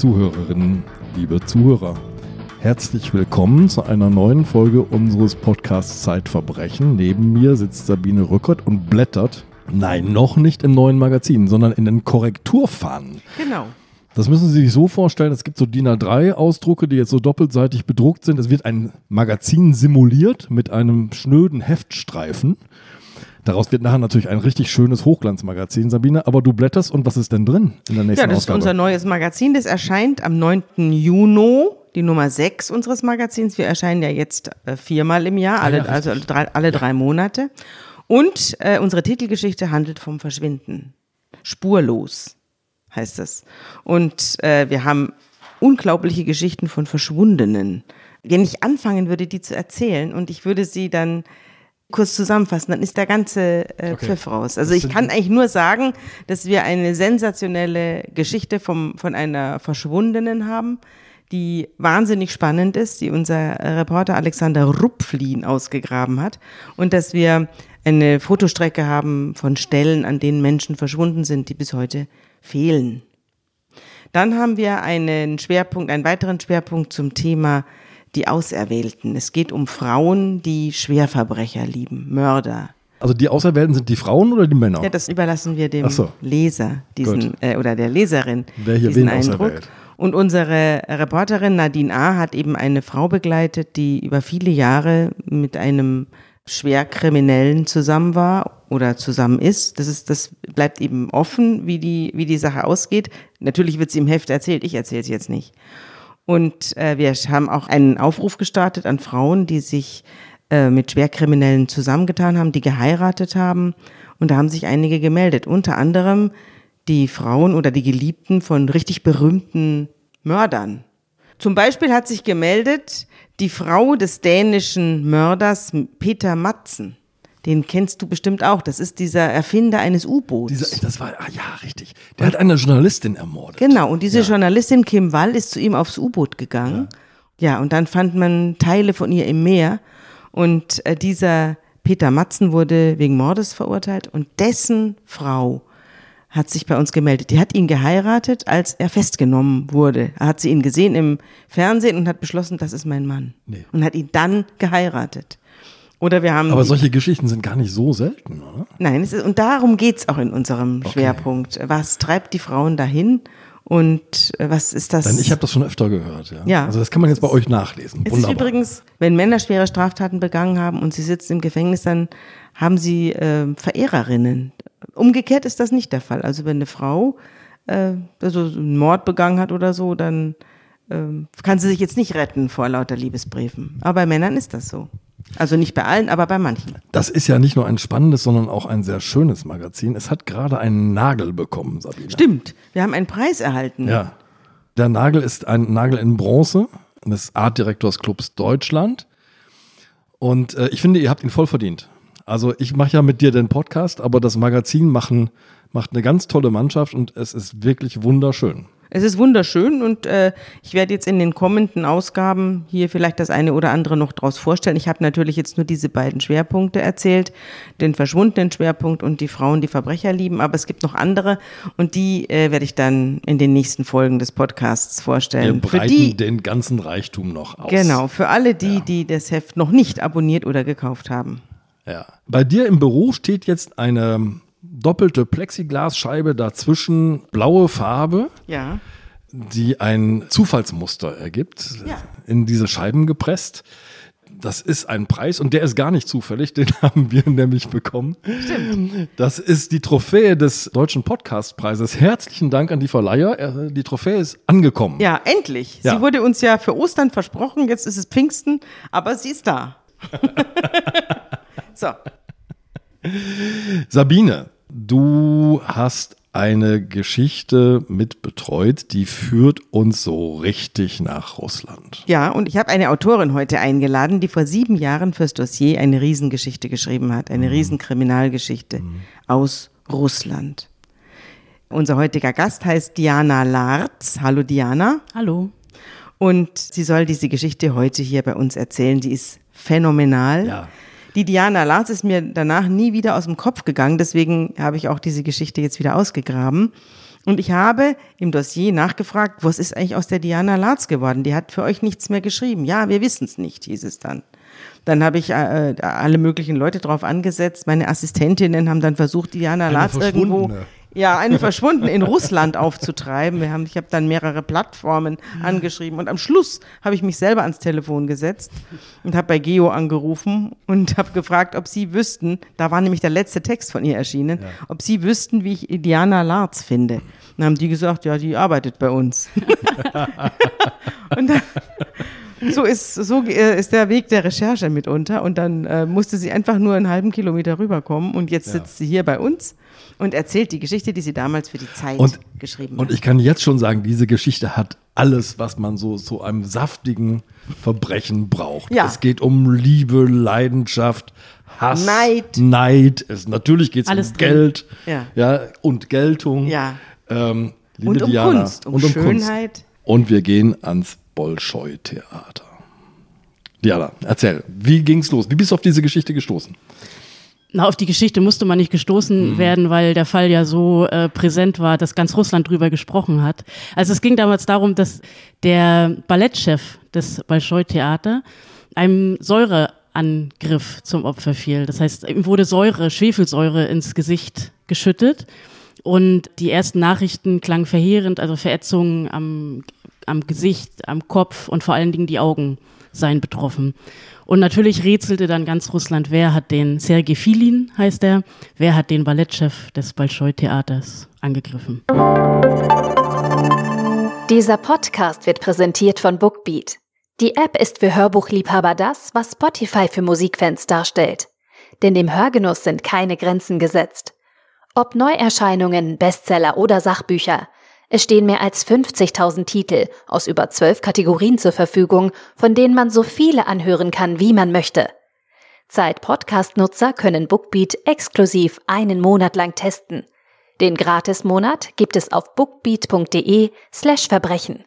Liebe Zuhörerinnen, liebe Zuhörer, herzlich willkommen zu einer neuen Folge unseres Podcasts Zeitverbrechen. Neben mir sitzt Sabine Rückert und blättert, nein, noch nicht im neuen Magazin, sondern in den Korrekturfahnen. Genau. Das müssen Sie sich so vorstellen, es gibt so DIN A3-Ausdrucke, die jetzt so doppelseitig bedruckt sind. Es wird ein Magazin simuliert mit einem schnöden Heftstreifen. Daraus wird nachher natürlich ein richtig schönes Hochglanzmagazin, Sabine. Aber du blätterst und was ist denn drin in der nächsten Ja, das Ausgabe? ist unser neues Magazin. Das erscheint am 9. Juni, die Nummer 6 unseres Magazins. Wir erscheinen ja jetzt äh, viermal im Jahr, alle, Ah ja, also alle drei, alle drei Monate. Und äh, unsere Titelgeschichte handelt vom Verschwinden. Spurlos heißt es. Und äh, wir haben unglaubliche Geschichten von Verschwundenen. Wenn ich anfangen würde, die zu erzählen und ich würde sie dann kurz zusammenfassen, dann ist der ganze äh, Okay. Pfiff raus. Also ich kann eigentlich nur sagen, dass wir eine sensationelle Geschichte vom, von einer Verschwundenen haben, die wahnsinnig spannend ist, die unser Reporter Alexander Rupflin ausgegraben hat und dass wir eine Fotostrecke haben von Stellen, an denen Menschen verschwunden sind, die bis heute fehlen. Dann haben wir einen Schwerpunkt, einen weiteren Schwerpunkt zum Thema die Auserwählten. Es geht um Frauen, die Schwerverbrecher lieben, Mörder. also die Auserwählten sind die Frauen oder die Männer? Ja, das überlassen wir dem so. Leser, diesen äh, oder der Leserin, Wer hier diesen wen Eindruck. auserwählt. Und unsere Reporterin Nadine A. hat eben eine Frau begleitet, die über viele Jahre mit einem Schwerkriminellen zusammen war oder zusammen ist. Das ist, das bleibt eben offen, wie die, wie die Sache ausgeht. Natürlich wird sie im Heft erzählt, ich erzähle es jetzt nicht. Und äh, wir haben auch einen Aufruf gestartet an Frauen, die sich äh, mit Schwerkriminellen zusammengetan haben, die geheiratet haben. Und da haben sich einige gemeldet. Unter anderem die Frauen oder die Geliebten von richtig berühmten Mördern. Zum Beispiel hat sich gemeldet die Frau des dänischen Mörders Peter Matzen. Den kennst du bestimmt auch. Das ist dieser Erfinder eines U-Boots. Das war, ah, ja, richtig. Der hat eine Journalistin ermordet. Genau, und diese Journalistin Kim Wall ist zu ihm aufs U-Boot gegangen. Ja. und dann fand man Teile von ihr im Meer. Und äh, dieser Peter Matzen wurde wegen Mordes verurteilt und dessen Frau hat sich bei uns gemeldet. Die hat ihn geheiratet, als er festgenommen wurde. Er hat sie ihn gesehen im Fernsehen und hat beschlossen, das ist mein Mann. Nee. Und hat ihn dann geheiratet. Oder wir haben Aber solche Geschichten sind gar nicht so selten, oder? Nein, es ist, und darum geht's auch in unserem Schwerpunkt. Was treibt die Frauen dahin und äh, was ist das? Denn ich habe das schon öfter gehört, ja. Ja. Also das kann man jetzt bei euch nachlesen. es ist übrigens, wenn Männer schwere Straftaten begangen haben und sie sitzen im Gefängnis, dann haben sie äh, Verehrerinnen. Umgekehrt ist das nicht der Fall. Also wenn eine Frau äh, also einen Mord begangen hat oder so, dann ähm, kann sie sich jetzt nicht retten vor lauter Liebesbriefen. Aber bei Männern ist das so. Also nicht bei allen, aber bei manchen. Das ist ja nicht nur ein spannendes, sondern auch ein sehr schönes Magazin. Es hat gerade einen Nagel bekommen, Sabine. Stimmt. Wir haben einen Preis erhalten. Ja. Der Nagel ist ein Nagel in Bronze des Artdirektorsclubs Deutschland. Und äh, ich finde, ihr habt ihn voll verdient. Also ich mache ja mit dir den Podcast, aber das Magazin machen, macht eine ganz tolle Mannschaft und es ist wirklich wunderschön. Es ist wunderschön und äh, ich werde jetzt in den kommenden Ausgaben hier vielleicht das eine oder andere noch draus vorstellen. Ich habe natürlich jetzt nur diese beiden Schwerpunkte erzählt, den verschwundenen Schwerpunkt und die Frauen, die Verbrecher lieben, aber es gibt noch andere und die äh, werde ich dann in den nächsten Folgen des Podcasts Wir vorstellen. Für breiten die, den ganzen Reichtum noch aus. genau, für alle die, die das Heft noch nicht abonniert oder gekauft haben. Ja. Bei dir im Büro steht jetzt eine doppelte Plexiglasscheibe dazwischen, blaue Farbe. Ja. die ein Zufallsmuster ergibt, Ja. in diese Scheiben gepresst. Das ist ein Preis und der ist gar nicht zufällig, den haben wir nämlich bekommen. Stimmt. Das ist die Trophäe des Deutschen Podcastpreises. Herzlichen Dank an die Verleiher. Äh, Die Trophäe ist angekommen. Ja, endlich. Ja. Sie wurde uns ja für Ostern versprochen, jetzt ist es Pfingsten, aber sie ist da. so. Sabine, du hast eine Geschichte mit betreut, die führt uns so richtig nach Russland. Ja, und ich habe eine Autorin heute eingeladen, die vor sieben Jahren fürs Dossier eine Riesengeschichte geschrieben hat, eine Riesenkriminalgeschichte aus Russland. Unser heutiger Gast heißt Diana Larz. Hallo Diana. Hallo. Und sie soll diese Geschichte heute hier bei uns erzählen. Die ist phänomenal. Ja. Die Diana Larz ist mir danach nie wieder aus dem Kopf gegangen, deswegen habe ich auch diese Geschichte jetzt wieder ausgegraben. Und ich habe im Dossier nachgefragt, was ist eigentlich aus der Diana Latz geworden? Die hat für euch nichts mehr geschrieben. Ja, wir wissen es nicht, hieß es dann. Dann habe ich äh, alle möglichen Leute drauf angesetzt. Meine Assistentinnen haben dann versucht, Diana Eine Latz irgendwo. Ja, eine verschwunden in Russland aufzutreiben. Wir haben, ich habe dann mehrere Plattformen angeschrieben und am Schluss habe ich mich selber ans Telefon gesetzt und habe bei Geo angerufen und habe gefragt, ob sie wüssten, da war nämlich der letzte Text von ihr erschienen, ob sie wüssten, wie ich Diana Larz finde. Dann haben die gesagt, ja, die arbeitet bei uns. und dann, so ist, so äh, ist der Weg der Recherche mitunter. Und dann äh, musste sie einfach nur einen halben Kilometer rüberkommen. Und jetzt sitzt sie hier bei uns und erzählt die Geschichte, die sie damals für die Zeit Und, geschrieben und hat. ich kann jetzt schon sagen, diese Geschichte hat alles, was man so zu einem saftigen Verbrechen braucht. Ja. Es geht um Liebe, Leidenschaft, Hass, Neid. Neid. Es, natürlich geht es um drin. Geld Ja. Ja, und Geltung. Ja. Ähm, liebe Und um Diana, Kunst, um und um Schönheit. Kunst. Und wir gehen ans Bolschoi-Theater. Diana, erzähl, wie ging's los? Wie bist du auf diese Geschichte gestoßen? Na, auf die Geschichte musste man nicht gestoßen werden, weil der Fall ja so äh, präsent war, dass ganz Russland drüber gesprochen hat. Also es ging damals darum, dass der Ballettchef des Bolschoi-Theater einem Säureangriff zum Opfer fiel. Das heißt, ihm wurde Säure, Schwefelsäure ins Gesicht geschüttet. Und die ersten Nachrichten klangen verheerend, also Verätzungen am, am Gesicht, am Kopf und vor allen Dingen die Augen seien betroffen. Und natürlich rätselte dann ganz Russland, wer hat den, Sergei Filin heißt er, wer hat den Ballettchef des Bolschoi-Theaters angegriffen. Dieser Podcast wird präsentiert von Bookbeat. Die App ist für Hörbuchliebhaber das, was Spotify für Musikfans darstellt. Denn dem Hörgenuss sind keine Grenzen gesetzt. Ob Neuerscheinungen, Bestseller oder Sachbücher, es stehen mehr als 50.000 Titel aus über zwölf Kategorien zur Verfügung, von denen man so viele anhören kann, wie man möchte. Zeit-Podcast-Nutzer können Bookbeat exklusiv einen Monat lang testen. Den Gratis-Monat gibt es auf bookbeat.de slash Verbrechen.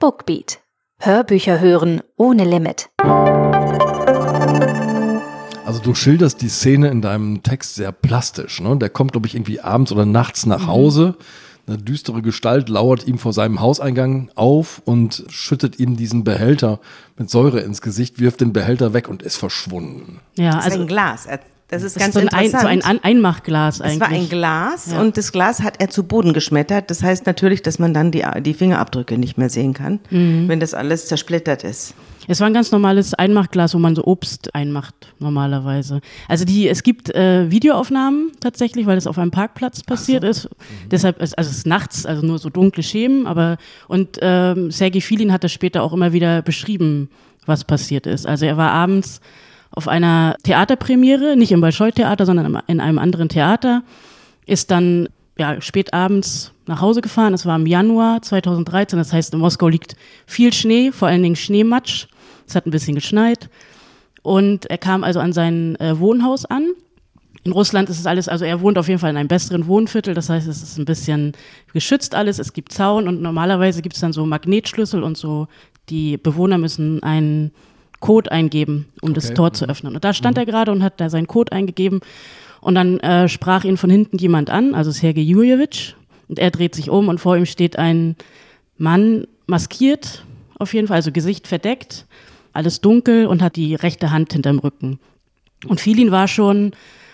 Bookbeat. Hörbücher hören ohne Limit. Also du schilderst die Szene in deinem Text sehr plastisch. Ne? Der kommt, glaube ich, irgendwie abends oder nachts nach Hause. Eine düstere Gestalt lauert ihm vor seinem Hauseingang auf und schüttet ihm diesen Behälter mit Säure ins Gesicht, wirft den Behälter weg und ist verschwunden. Ja, ist also ein Glas. Das ist das ganz ist so ein, ein, interessant. so ein Einmachglas es eigentlich. war ein Glas Ja. und das Glas hat er zu Boden geschmettert. Das heißt natürlich, dass man dann die, die Fingerabdrücke nicht mehr sehen kann, Mhm. wenn das alles zersplittert ist. Es war ein ganz normales Einmachglas, wo man so Obst einmacht normalerweise. Also die, es gibt äh, Videoaufnahmen tatsächlich, weil es auf einem Parkplatz passiert ist. Deshalb ist also es ist nachts, also nur so dunkle Schemen. Aber und ähm, Sergei Filin hat das später auch immer wieder beschrieben, was passiert ist. Also er war abends auf einer Theaterpremiere, nicht im Bolschoi-Theater, sondern in einem anderen Theater, ist dann ja, spät abends nach Hause gefahren. Es war im Januar 2013. Das heißt, in Moskau liegt viel Schnee, vor allen Dingen Schneematsch. Es hat ein bisschen geschneit. Und er kam also an sein äh, Wohnhaus an. In Russland ist es alles, also er wohnt auf jeden Fall in einem besseren Wohnviertel, das heißt, es ist ein bisschen geschützt alles, es gibt Zaun und normalerweise gibt es dann so Magnetschlüssel und so, die Bewohner müssen einen Code eingeben, um das Okay. Tor zu öffnen. Und da stand er gerade und hat da seinen Code eingegeben und dann äh, sprach ihn von hinten jemand an, also Sergei Juljewitsch, und er dreht sich um und vor ihm steht ein Mann maskiert, auf jeden Fall, also Gesicht verdeckt, alles dunkel und hat die rechte Hand hinterm Rücken. Und Filin war schon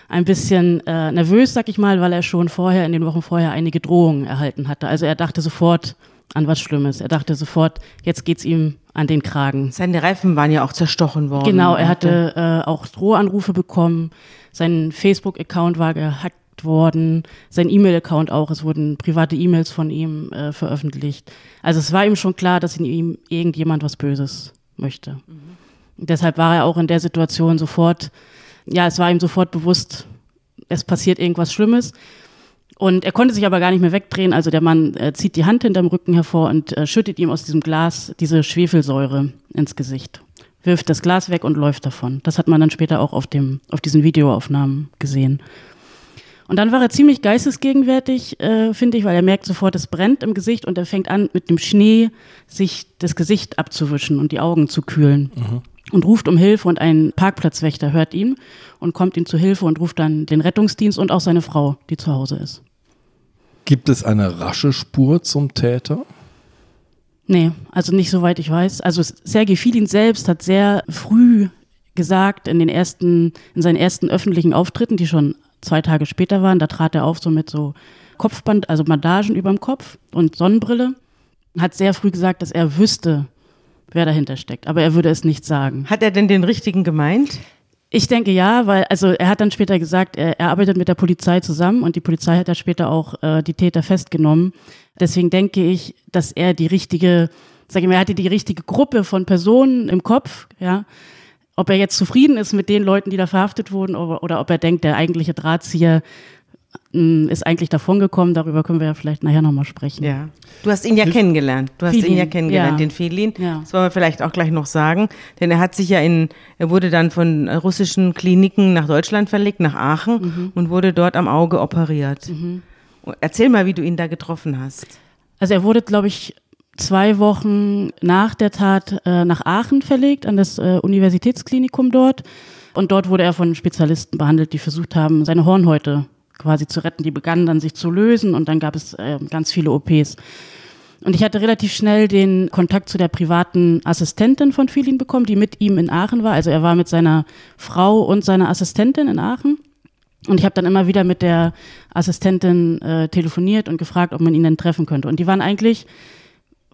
ein bisschen äh, nervös, sag ich mal, weil er schon vorher, in den Wochen vorher, einige Drohungen erhalten hatte. Also er dachte sofort an was Schlimmes. Er dachte sofort, jetzt geht's ihm an den Kragen. Seine Reifen waren ja auch zerstochen worden. Genau, er hatte äh, auch Drohanrufe bekommen. Sein Facebook-Account war gehackt worden, sein E-Mail-Account auch. Es wurden private E-Mails von ihm äh, veröffentlicht. Also es war ihm schon klar, dass in ihm irgendjemand was Böses möchte. Und deshalb war er auch in der Situation sofort, ja, es war ihm sofort bewusst, es passiert irgendwas Schlimmes. Und er konnte sich aber gar nicht mehr wegdrehen. Also der Mann äh, zieht die Hand hinterm Rücken hervor und äh, schüttet ihm aus diesem Glas diese Schwefelsäure ins Gesicht. Wirft das Glas weg und läuft davon. Das hat man dann später auch auf, dem, auf diesen Videoaufnahmen gesehen. Und dann war er ziemlich geistesgegenwärtig, äh, finde ich, weil er merkt sofort, es brennt im Gesicht und er fängt an, mit dem Schnee sich das Gesicht abzuwischen und die Augen zu kühlen. Und ruft um Hilfe und ein Parkplatzwächter hört ihn und kommt ihm zu Hilfe und ruft dann den Rettungsdienst und auch seine Frau, die zu Hause ist. Gibt es eine rasche Spur zum Täter? Nee, also nicht soweit ich weiß. Also Sergei Filin selbst hat sehr früh gesagt in den ersten, in seinen ersten öffentlichen Auftritten, die schon zwei Tage später waren, da trat er auf so mit so Kopfband, also Bandagen über dem Kopf und Sonnenbrille, hat sehr früh gesagt, dass er wüsste, wer dahinter steckt, aber er würde es nicht sagen. Hat er denn den richtigen gemeint? Ich denke ja, weil also er hat dann später gesagt, er, er arbeitet mit der Polizei zusammen und die Polizei hat ja später auch äh, die Täter festgenommen. Deswegen denke ich, dass er die richtige, sag ich mal, er hatte die richtige Gruppe von Personen im Kopf, ja. Ob er jetzt zufrieden ist mit den Leuten, die da verhaftet wurden, oder, oder ob er denkt, der eigentliche Drahtzieher ist eigentlich davongekommen. Darüber können wir ja vielleicht nachher nochmal sprechen. Ja. Du hast ihn ja kennengelernt. Du hast Filin, ihn ja kennengelernt, ja. den Felin. Ja. Das wollen wir vielleicht auch gleich noch sagen. Denn er hat sich ja in, er wurde dann von russischen Kliniken nach Deutschland verlegt, nach Aachen Mhm. und wurde dort am Auge operiert. Erzähl mal, wie du ihn da getroffen hast. Also er wurde, glaube ich, zwei Wochen nach der Tat äh, nach Aachen verlegt, an das äh, Universitätsklinikum dort. Und dort wurde er von Spezialisten behandelt, die versucht haben, seine Hornhäute quasi zu retten. Die begannen dann sich zu lösen und dann gab es äh, ganz viele OPs. Und ich hatte relativ schnell den Kontakt zu der privaten Assistentin von Filin bekommen, die mit ihm in Aachen war. Also er war mit seiner Frau und seiner Assistentin in Aachen. Und ich habe dann immer wieder mit der Assistentin äh, telefoniert und gefragt, ob man ihn denn treffen könnte. Und die waren eigentlich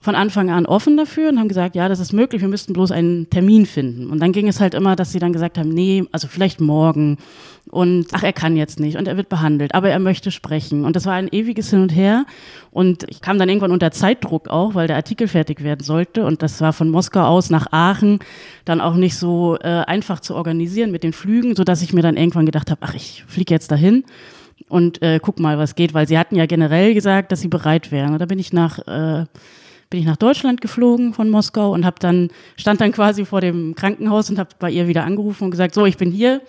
von Anfang an offen dafür und haben gesagt, ja, das ist möglich, wir müssten bloß einen Termin finden. Und dann ging es halt immer, dass sie dann gesagt haben, nee, also vielleicht morgen und ach, er kann jetzt nicht und er wird behandelt, aber er möchte sprechen. Und das war ein ewiges Hin und Her. Und ich kam dann irgendwann unter Zeitdruck auch, weil der Artikel fertig werden sollte. Und das war von Moskau aus nach Aachen dann auch nicht so äh, einfach zu organisieren mit den Flügen, sodass ich mir dann irgendwann gedacht habe, ach, ich fliege jetzt dahin und äh, guck mal, was geht, weil sie hatten ja generell gesagt, dass sie bereit wären. Und da bin ich nach äh, bin ich nach Deutschland geflogen von Moskau und habe dann stand dann quasi vor dem Krankenhaus und habe bei ihr wieder angerufen und gesagt, so, ich bin hier,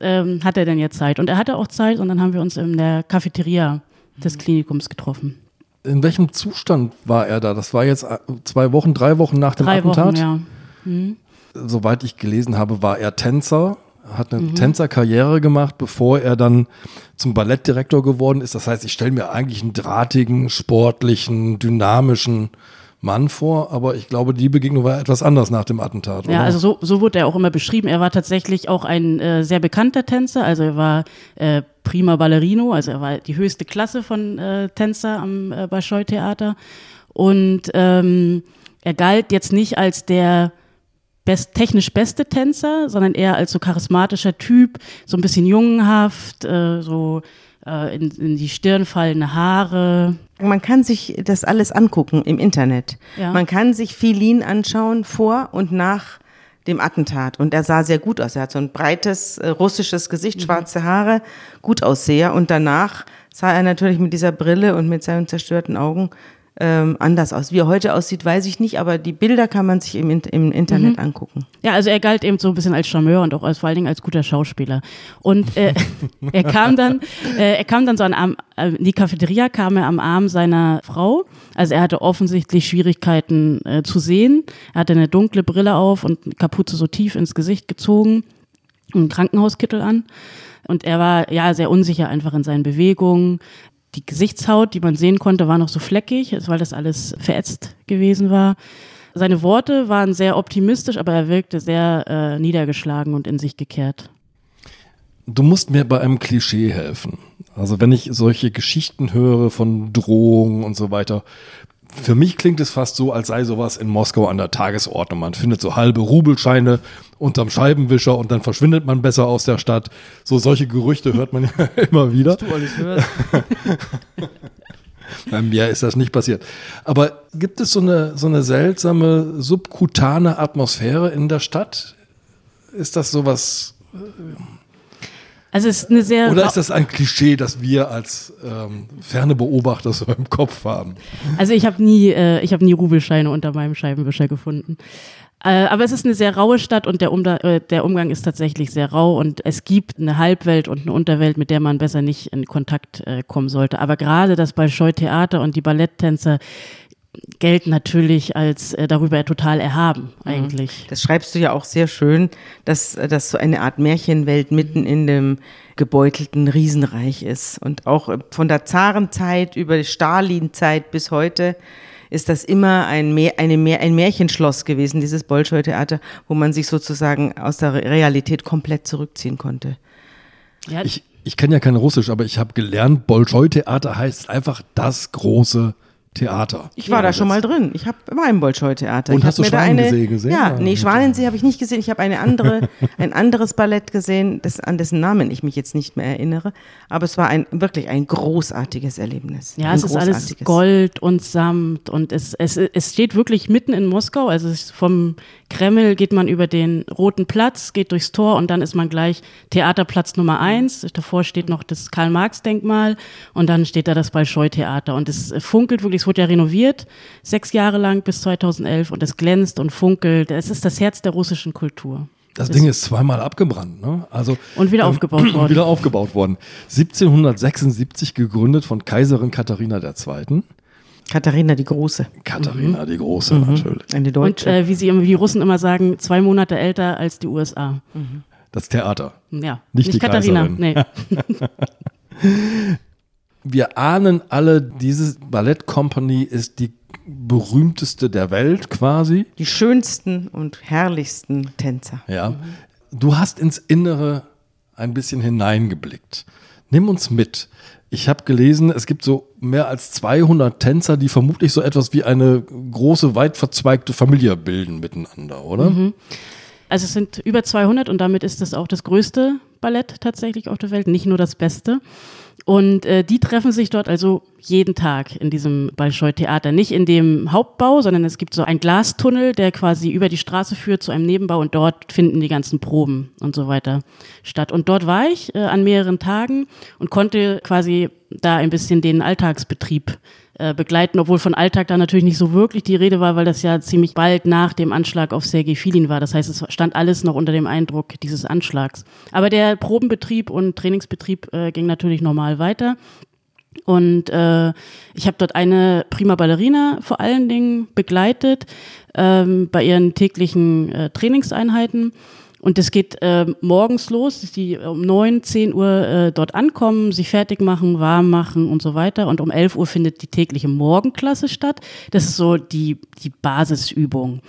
ähm, hat er denn jetzt Zeit? Und er hatte auch Zeit und dann haben wir uns in der Cafeteria des Klinikums getroffen. In welchem Zustand war er da? Das war jetzt äh, zwei Wochen, drei Wochen nach dem Drei Attentat. Wochen, ja. Soweit ich gelesen habe, war er Tänzer, hat Mhm. eine Tänzerkarriere gemacht, bevor er dann zum Ballettdirektor geworden ist. Das heißt, ich stelle mir eigentlich einen drahtigen, sportlichen, dynamischen Mann vor, aber ich glaube, die Begegnung war etwas anders nach dem Attentat. Oder? Ja, also so, so wurde er auch immer beschrieben. Er war tatsächlich auch ein äh, sehr bekannter Tänzer. Also er war äh, prima Ballerino, also er war die höchste Klasse von äh, Tänzer am äh, Bolschoi-Theater. Und ähm, er galt jetzt nicht als der best, technisch beste Tänzer, sondern eher als so charismatischer Typ, so ein bisschen jungenhaft, äh, so äh, in, in die Stirn fallende Haare. Man kann sich das alles angucken im Internet. Ja. Man kann sich Filin anschauen vor und nach dem Attentat. Und er sah sehr gut aus. Er hat so ein breites äh, russisches Gesicht, schwarze Haare, gut ausseher. Und danach sah er natürlich mit dieser Brille und mit seinen zerstörten Augen ähm, anders aus. Wie er heute aussieht, weiß ich nicht, aber die Bilder kann man sich im, im Internet angucken. Ja, also er galt eben so ein bisschen als Charmeur und auch als, vor allen Dingen als guter Schauspieler. Und äh, er kam dann, äh, er kam dann so an Arm, äh, in die Cafeteria kam er am Arm seiner Frau. Also er hatte offensichtlich Schwierigkeiten äh, zu sehen. Er hatte eine dunkle Brille auf und eine Kapuze so tief ins Gesicht gezogen und einen Krankenhauskittel an. Und er war ja sehr unsicher einfach in seinen Bewegungen. Die Gesichtshaut, die man sehen konnte, war noch so fleckig, weil das alles verätzt gewesen war. Seine Worte waren sehr optimistisch, aber er wirkte sehr äh, niedergeschlagen und in sich gekehrt. Du musst mir bei einem Klischee helfen. Also wenn ich solche Geschichten höre von Drohungen und so weiter, für mich klingt es fast so, als sei sowas in Moskau an der Tagesordnung. Man findet so halbe Rubelscheine unterm Scheibenwischer und dann verschwindet man besser aus der Stadt. So solche Gerüchte hört man ja immer wieder. Du alles hörst. Bei mir ist das nicht passiert. Aber gibt es so eine, so eine seltsame subkutane Atmosphäre in der Stadt? Ist das sowas Also ist eine sehr Oder ist das ein Klischee, das wir als ähm, ferne Beobachter so im Kopf haben? Also ich habe nie, äh, ich habe nie Rubelscheine unter meinem Scheibenwischer gefunden. Äh, aber es ist eine sehr raue Stadt und der, Umda äh, der Umgang ist tatsächlich sehr rau und es gibt eine Halbwelt und eine Unterwelt, mit der man besser nicht in Kontakt äh, kommen sollte. Aber gerade das Bolschoi-Theater und die Balletttänzer, gelten natürlich als äh, darüber total erhaben Mhm. eigentlich. Das schreibst du ja auch sehr schön, dass das so eine Art Märchenwelt mitten in dem gebeutelten Riesenreich ist. Und auch äh, von der Zarenzeit über die Stalinzeit bis heute ist das immer ein, eine ein Märchenschloss gewesen, dieses Bolschoi-Theater, wo man sich sozusagen aus der Realität komplett zurückziehen konnte. Ja, Ich, ich kenne ja kein Russisch, aber ich habe gelernt, Bolschoi-Theater heißt einfach das große Theater. Ich war da schon mal drin. Ich hab, war im Bolschoi-Theater. Und Ich hast du mir da eine, Schwanensee gesehen? Ja, Ja. nee, Schwanensee habe ich nicht gesehen. Ich habe eine andere, ein anderes Ballett gesehen, das, an dessen Namen ich mich jetzt nicht mehr erinnere. Aber es war ein, wirklich ein großartiges Erlebnis. Ja, ein es ist alles. Gold und Samt und es, es, es steht wirklich mitten in Moskau. Also es ist vom Kreml geht man über den Roten Platz, geht durchs Tor und dann ist man gleich Theaterplatz Nummer eins. Davor steht noch das Karl-Marx-Denkmal und dann steht da das Bolschoi-Theater. Und es funkelt wirklich, es wurde ja renoviert, sechs Jahre lang bis 2011 und es glänzt und funkelt. Es ist das Herz der russischen Kultur. Das Ding ist zweimal abgebrannt, ne? Also Und wieder ähm, aufgebaut worden. Wieder aufgebaut worden. 1776 gegründet von Kaiserin Katharina II. Katharina die Große, Katharina die Große natürlich. eine Und Deutsche. äh, wie sie immer, wie die Russen immer sagen, zwei Monate älter als die USA. Das Theater. Ja, Nicht die Katharina. Kaiserin. Nee. Wir ahnen alle, diese Ballettcompany ist die berühmteste der Welt quasi. die schönsten und herrlichsten Tänzer. Ja. Du hast ins Innere ein bisschen hineingeblickt. Nimm uns mit. Ich habe gelesen, es gibt so mehr als 200 Tänzer, die vermutlich so etwas wie eine große, weit verzweigte Familie bilden miteinander, oder? Also es sind über 200 und damit ist das auch das größte Ballett tatsächlich auf der Welt, nicht nur das Beste. Und äh, die treffen sich dort also jeden Tag in diesem Bolschoi-Theater. Nicht in dem Hauptbau, sondern es gibt so einen Glastunnel, der quasi über die Straße führt zu einem Nebenbau und dort finden die ganzen Proben und so weiter statt. Und dort war ich äh, an mehreren Tagen und konnte quasi da ein bisschen den Alltagsbetrieb äh, begleiten, obwohl von Alltag da natürlich nicht so wirklich die Rede war, weil das ja ziemlich bald nach dem Anschlag auf Sergei Filin war. Das heißt, es stand alles noch unter dem Eindruck dieses Anschlags. Aber der Probenbetrieb und Trainingsbetrieb äh, ging natürlich normal weiter. Und äh, ich habe dort eine prima Ballerina vor allen Dingen begleitet ähm, bei ihren täglichen äh, Trainingseinheiten. Und es geht äh, morgens los, dass die um 9, 10 Uhr äh, dort ankommen, sich fertig machen, warm machen und so weiter. Und um 11 Uhr findet die tägliche Morgenklasse statt. Das ist so die, die Basisübung.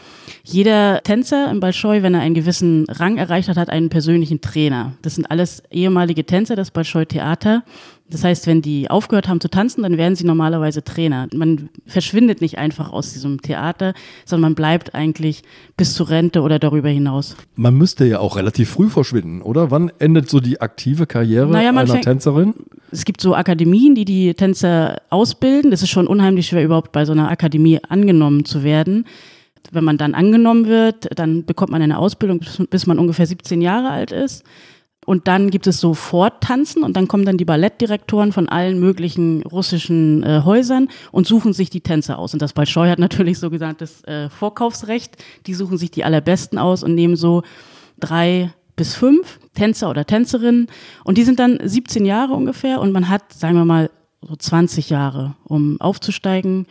Jeder Tänzer im Bolschoi, wenn er einen gewissen Rang erreicht hat, hat einen persönlichen Trainer. Das sind alles ehemalige Tänzer des Bolschoi Theater. Das heißt, wenn die aufgehört haben zu tanzen, dann werden sie normalerweise Trainer. Man verschwindet nicht einfach aus diesem Theater, sondern man bleibt eigentlich bis zur Rente oder darüber hinaus. Man müsste ja auch relativ früh verschwinden, oder? Wann endet so die aktive Karriere Naja, einer fängt- Tänzerin? Es gibt so Akademien, die die Tänzer ausbilden. Das ist schon unheimlich schwer, überhaupt bei so einer Akademie angenommen zu werden. Wenn man dann angenommen wird, dann bekommt man eine Ausbildung, bis man ungefähr 17 Jahre alt ist. Und dann gibt es so Forttanzen und dann kommen dann die Ballettdirektoren von allen möglichen russischen äh, Häusern und suchen sich die Tänzer aus. Und das Bolschoi hat natürlich so genanntes äh, Vorkaufsrecht. Die suchen sich die allerbesten aus und nehmen so drei bis fünf Tänzer oder Tänzerinnen. Und die sind dann 17 Jahre ungefähr und man hat, sagen wir mal, so 20 Jahre, um aufzusteigen,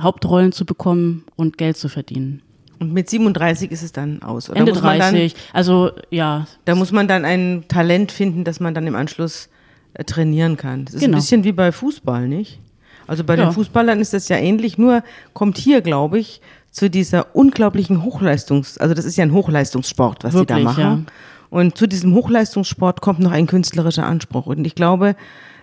Hauptrollen zu bekommen und Geld zu verdienen. Und mit 37 ist es dann aus. Oder Ende muss man 30, also ja, Dann, da muss man dann ein Talent finden, das man dann im Anschluss äh, trainieren kann. Das ist Genau. ein bisschen wie bei Fußball, nicht? Also bei Ja. den Fußballern ist das ja ähnlich, nur kommt hier, glaube ich, zu dieser unglaublichen Hochleistungs-, also das ist ja ein Hochleistungssport, was sie da Wirklich, machen. ja. Und zu diesem Hochleistungssport kommt noch ein künstlerischer Anspruch. Und ich glaube,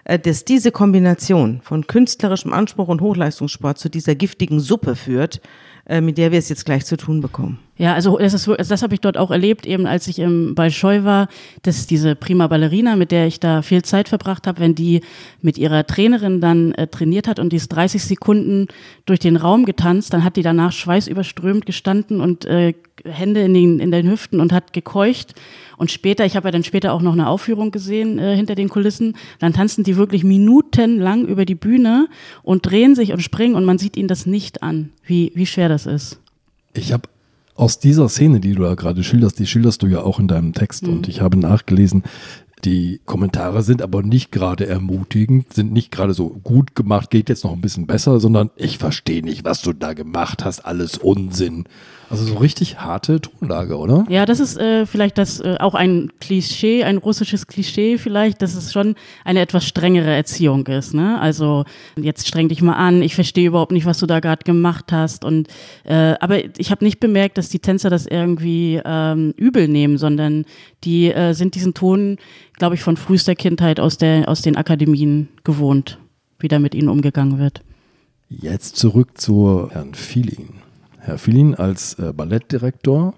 äh, dass diese Kombination von künstlerischem Anspruch und Hochleistungssport zu dieser giftigen Suppe führt, mit der wir es jetzt gleich zu tun bekommen. Ja, also das, ist, also das habe ich dort auch erlebt, eben als ich im Bolschoi war, dass diese prima Ballerina, mit der ich da viel Zeit verbracht habe, wenn die mit ihrer Trainerin dann äh, trainiert hat und die ist 30 Sekunden durch den Raum getanzt, dann hat die danach schweißüberströmt gestanden und äh, Hände in den, in den Hüften und hat gekeucht. Und später, ich habe ja dann später auch noch eine Aufführung gesehen äh, hinter den Kulissen, dann tanzen die wirklich minutenlang über die Bühne und drehen sich und springen und man sieht ihnen das nicht an, wie, wie schwer das ist. Ich habe aus dieser Szene, die du da gerade schilderst, die schilderst du ja auch in deinem Text und ich habe nachgelesen, Die Kommentare sind aber nicht gerade ermutigend, sind nicht gerade so gut gemacht, geht jetzt noch ein bisschen besser, sondern ich verstehe nicht, was du da gemacht hast, alles Unsinn. Also so richtig harte Tonlage, oder? Ja, das ist äh, vielleicht das äh, auch ein Klischee, ein russisches Klischee vielleicht, dass es schon eine etwas strengere Erziehung ist. Ne? Also jetzt streng dich mal an, ich verstehe überhaupt nicht, was du da gerade gemacht hast. Und äh, aber ich habe nicht bemerkt, dass die Tänzer das irgendwie ähm, übel nehmen, sondern die äh, sind diesen Ton, glaube ich, von frühester Kindheit aus der aus den Akademien gewohnt, wie da mit ihnen umgegangen wird. Jetzt zurück zu Herrn Feeling. Herr Filin als äh, Ballettdirektor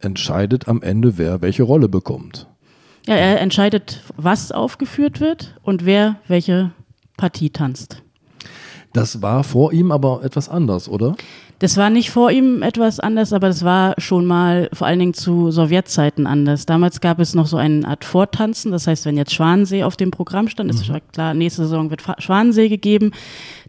entscheidet am Ende, wer welche Rolle bekommt. Ja, er entscheidet, was aufgeführt wird und wer welche Partie tanzt. Das war vor ihm aber etwas anders, oder? Das war nicht vor ihm etwas anders, aber das war schon mal vor allen Dingen zu Sowjetzeiten anders. Damals gab es noch so eine Art Vortanzen. Das heißt, wenn jetzt Schwanensee auf dem Programm stand, ist mhm. klar, nächste Saison wird Schwanensee gegeben,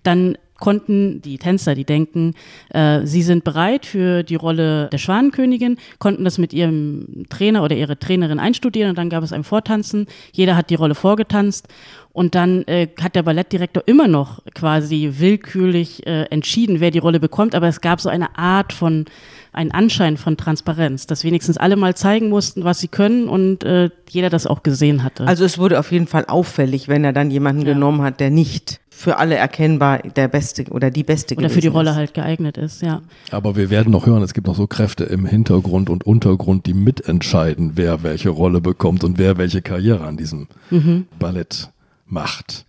dann konnten die Tänzer, die denken, äh, sie sind bereit für die Rolle der Schwanenkönigin, konnten das mit ihrem Trainer oder ihrer Trainerin einstudieren und dann gab es ein Vortanzen. Jeder hat die Rolle vorgetanzt und dann äh, hat der Ballettdirektor immer noch quasi willkürlich äh, entschieden, wer die Rolle bekommt, aber es gab so eine Art von einen Anschein von Transparenz, dass wenigstens alle mal zeigen mussten, was sie können und äh, jeder das auch gesehen hatte. Also es wurde auf jeden Fall auffällig, wenn er dann jemanden ja. genommen hat, der nicht für alle erkennbar der beste oder die beste oder für die Rolle ist. halt geeignet ist, ja. Aber wir werden noch hören, es gibt noch so Kräfte im Hintergrund und Untergrund, die mitentscheiden, wer welche Rolle bekommt und wer welche Karriere an diesem mhm. Ballett macht.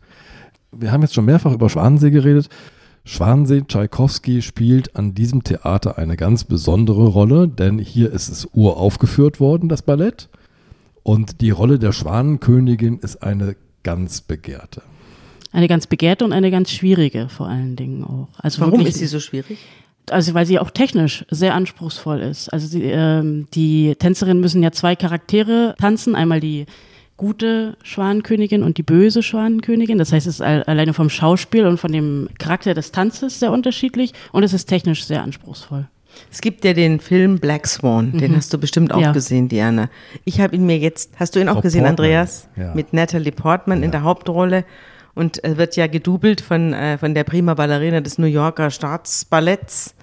Wir haben jetzt schon mehrfach über Schwanensee geredet. Schwansee Tschaikowski spielt an diesem Theater eine ganz besondere Rolle, denn hier ist es uraufgeführt worden, das Ballett. Und die Rolle der Schwanenkönigin ist eine ganz begehrte. Eine ganz begehrte und eine ganz schwierige vor allen Dingen auch. Also Warum wirklich, ist sie so schwierig? Also weil sie auch technisch sehr anspruchsvoll ist. Also sie, ähm, die Tänzerinnen müssen ja zwei Charaktere tanzen. Einmal die gute Schwanenkönigin und die böse Schwanenkönigin. Das heißt, es ist alleine vom Schauspiel und von dem Charakter des Tanzes sehr unterschiedlich und es ist technisch sehr anspruchsvoll. Es gibt ja den Film Black Swan, mhm. den hast du bestimmt auch ja. gesehen, Diana. Ich habe ihn mir jetzt, hast du ihn auch Frau gesehen, Portman. Andreas? Ja. Mit Natalie Portman ja. in der Hauptrolle und er wird ja gedoubelt von, äh, von der Prima Ballerina des New Yorker Staatsballetts.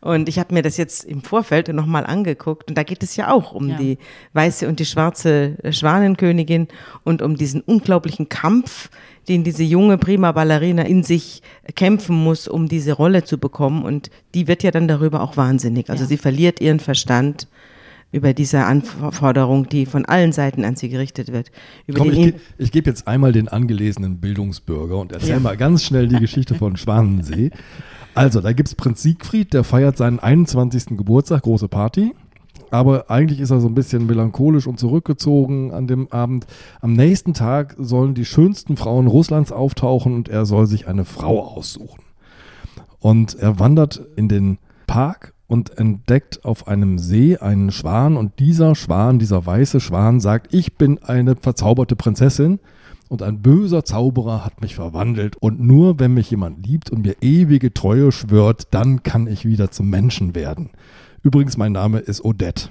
Und ich habe mir das jetzt im Vorfeld nochmal angeguckt. Und da geht es ja auch um ja. die weiße und die schwarze Schwanenkönigin und um diesen unglaublichen Kampf, den diese junge Prima Ballerina in sich kämpfen muss, um diese Rolle zu bekommen. Und die wird ja dann darüber auch wahnsinnig. Also ja. sie verliert ihren Verstand über diese Anforderung, die von allen Seiten an sie gerichtet wird. Über Komm, ich, ge ich gebe jetzt einmal den angelesenen Bildungsbürger und erzähle ja. mal ganz schnell die Geschichte von Schwanensee. Also, da gibt es Prinz Siegfried, der feiert seinen 21. Geburtstag, große Party. Aber eigentlich ist er so ein bisschen melancholisch und zurückgezogen an dem Abend. Am nächsten Tag sollen die schönsten Frauen Russlands auftauchen und er soll sich eine Frau aussuchen. Und er wandert in den Park und entdeckt auf einem See einen Schwan und dieser Schwan, dieser weiße Schwan sagt, ich bin eine verzauberte Prinzessin und ein böser Zauberer hat mich verwandelt und nur wenn mich jemand liebt und mir ewige Treue schwört, dann kann ich wieder zum Menschen werden. Übrigens, mein Name ist Odette.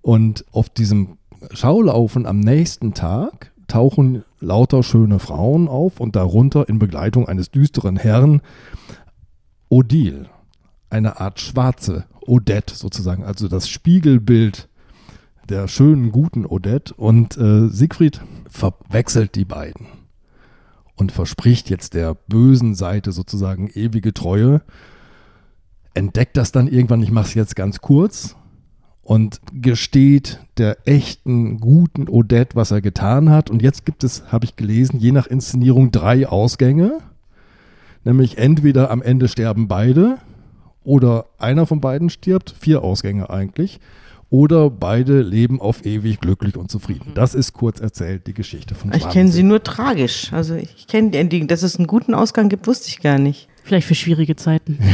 Und auf diesem Schaulaufen am nächsten Tag tauchen lauter schöne Frauen auf und darunter in Begleitung eines düsteren Herrn Odile eine Art schwarze Odette sozusagen, also das Spiegelbild der schönen, guten Odette. Und äh, Siegfried verwechselt die beiden und verspricht jetzt der bösen Seite sozusagen ewige Treue. Entdeckt das dann irgendwann, ich mache es jetzt ganz kurz, und gesteht der echten, guten Odette, was er getan hat. Und jetzt gibt es, habe ich gelesen, je nach Inszenierung drei Ausgänge. Nämlich entweder am Ende sterben beide oder einer von beiden stirbt, vier Ausgänge eigentlich, oder beide leben auf ewig glücklich und zufrieden. Das ist kurz erzählt die Geschichte von Ich kenne sie nur tragisch. Also ich kenne die, Ending. dass es einen guten Ausgang gibt, wusste ich gar nicht. Vielleicht für schwierige Zeiten.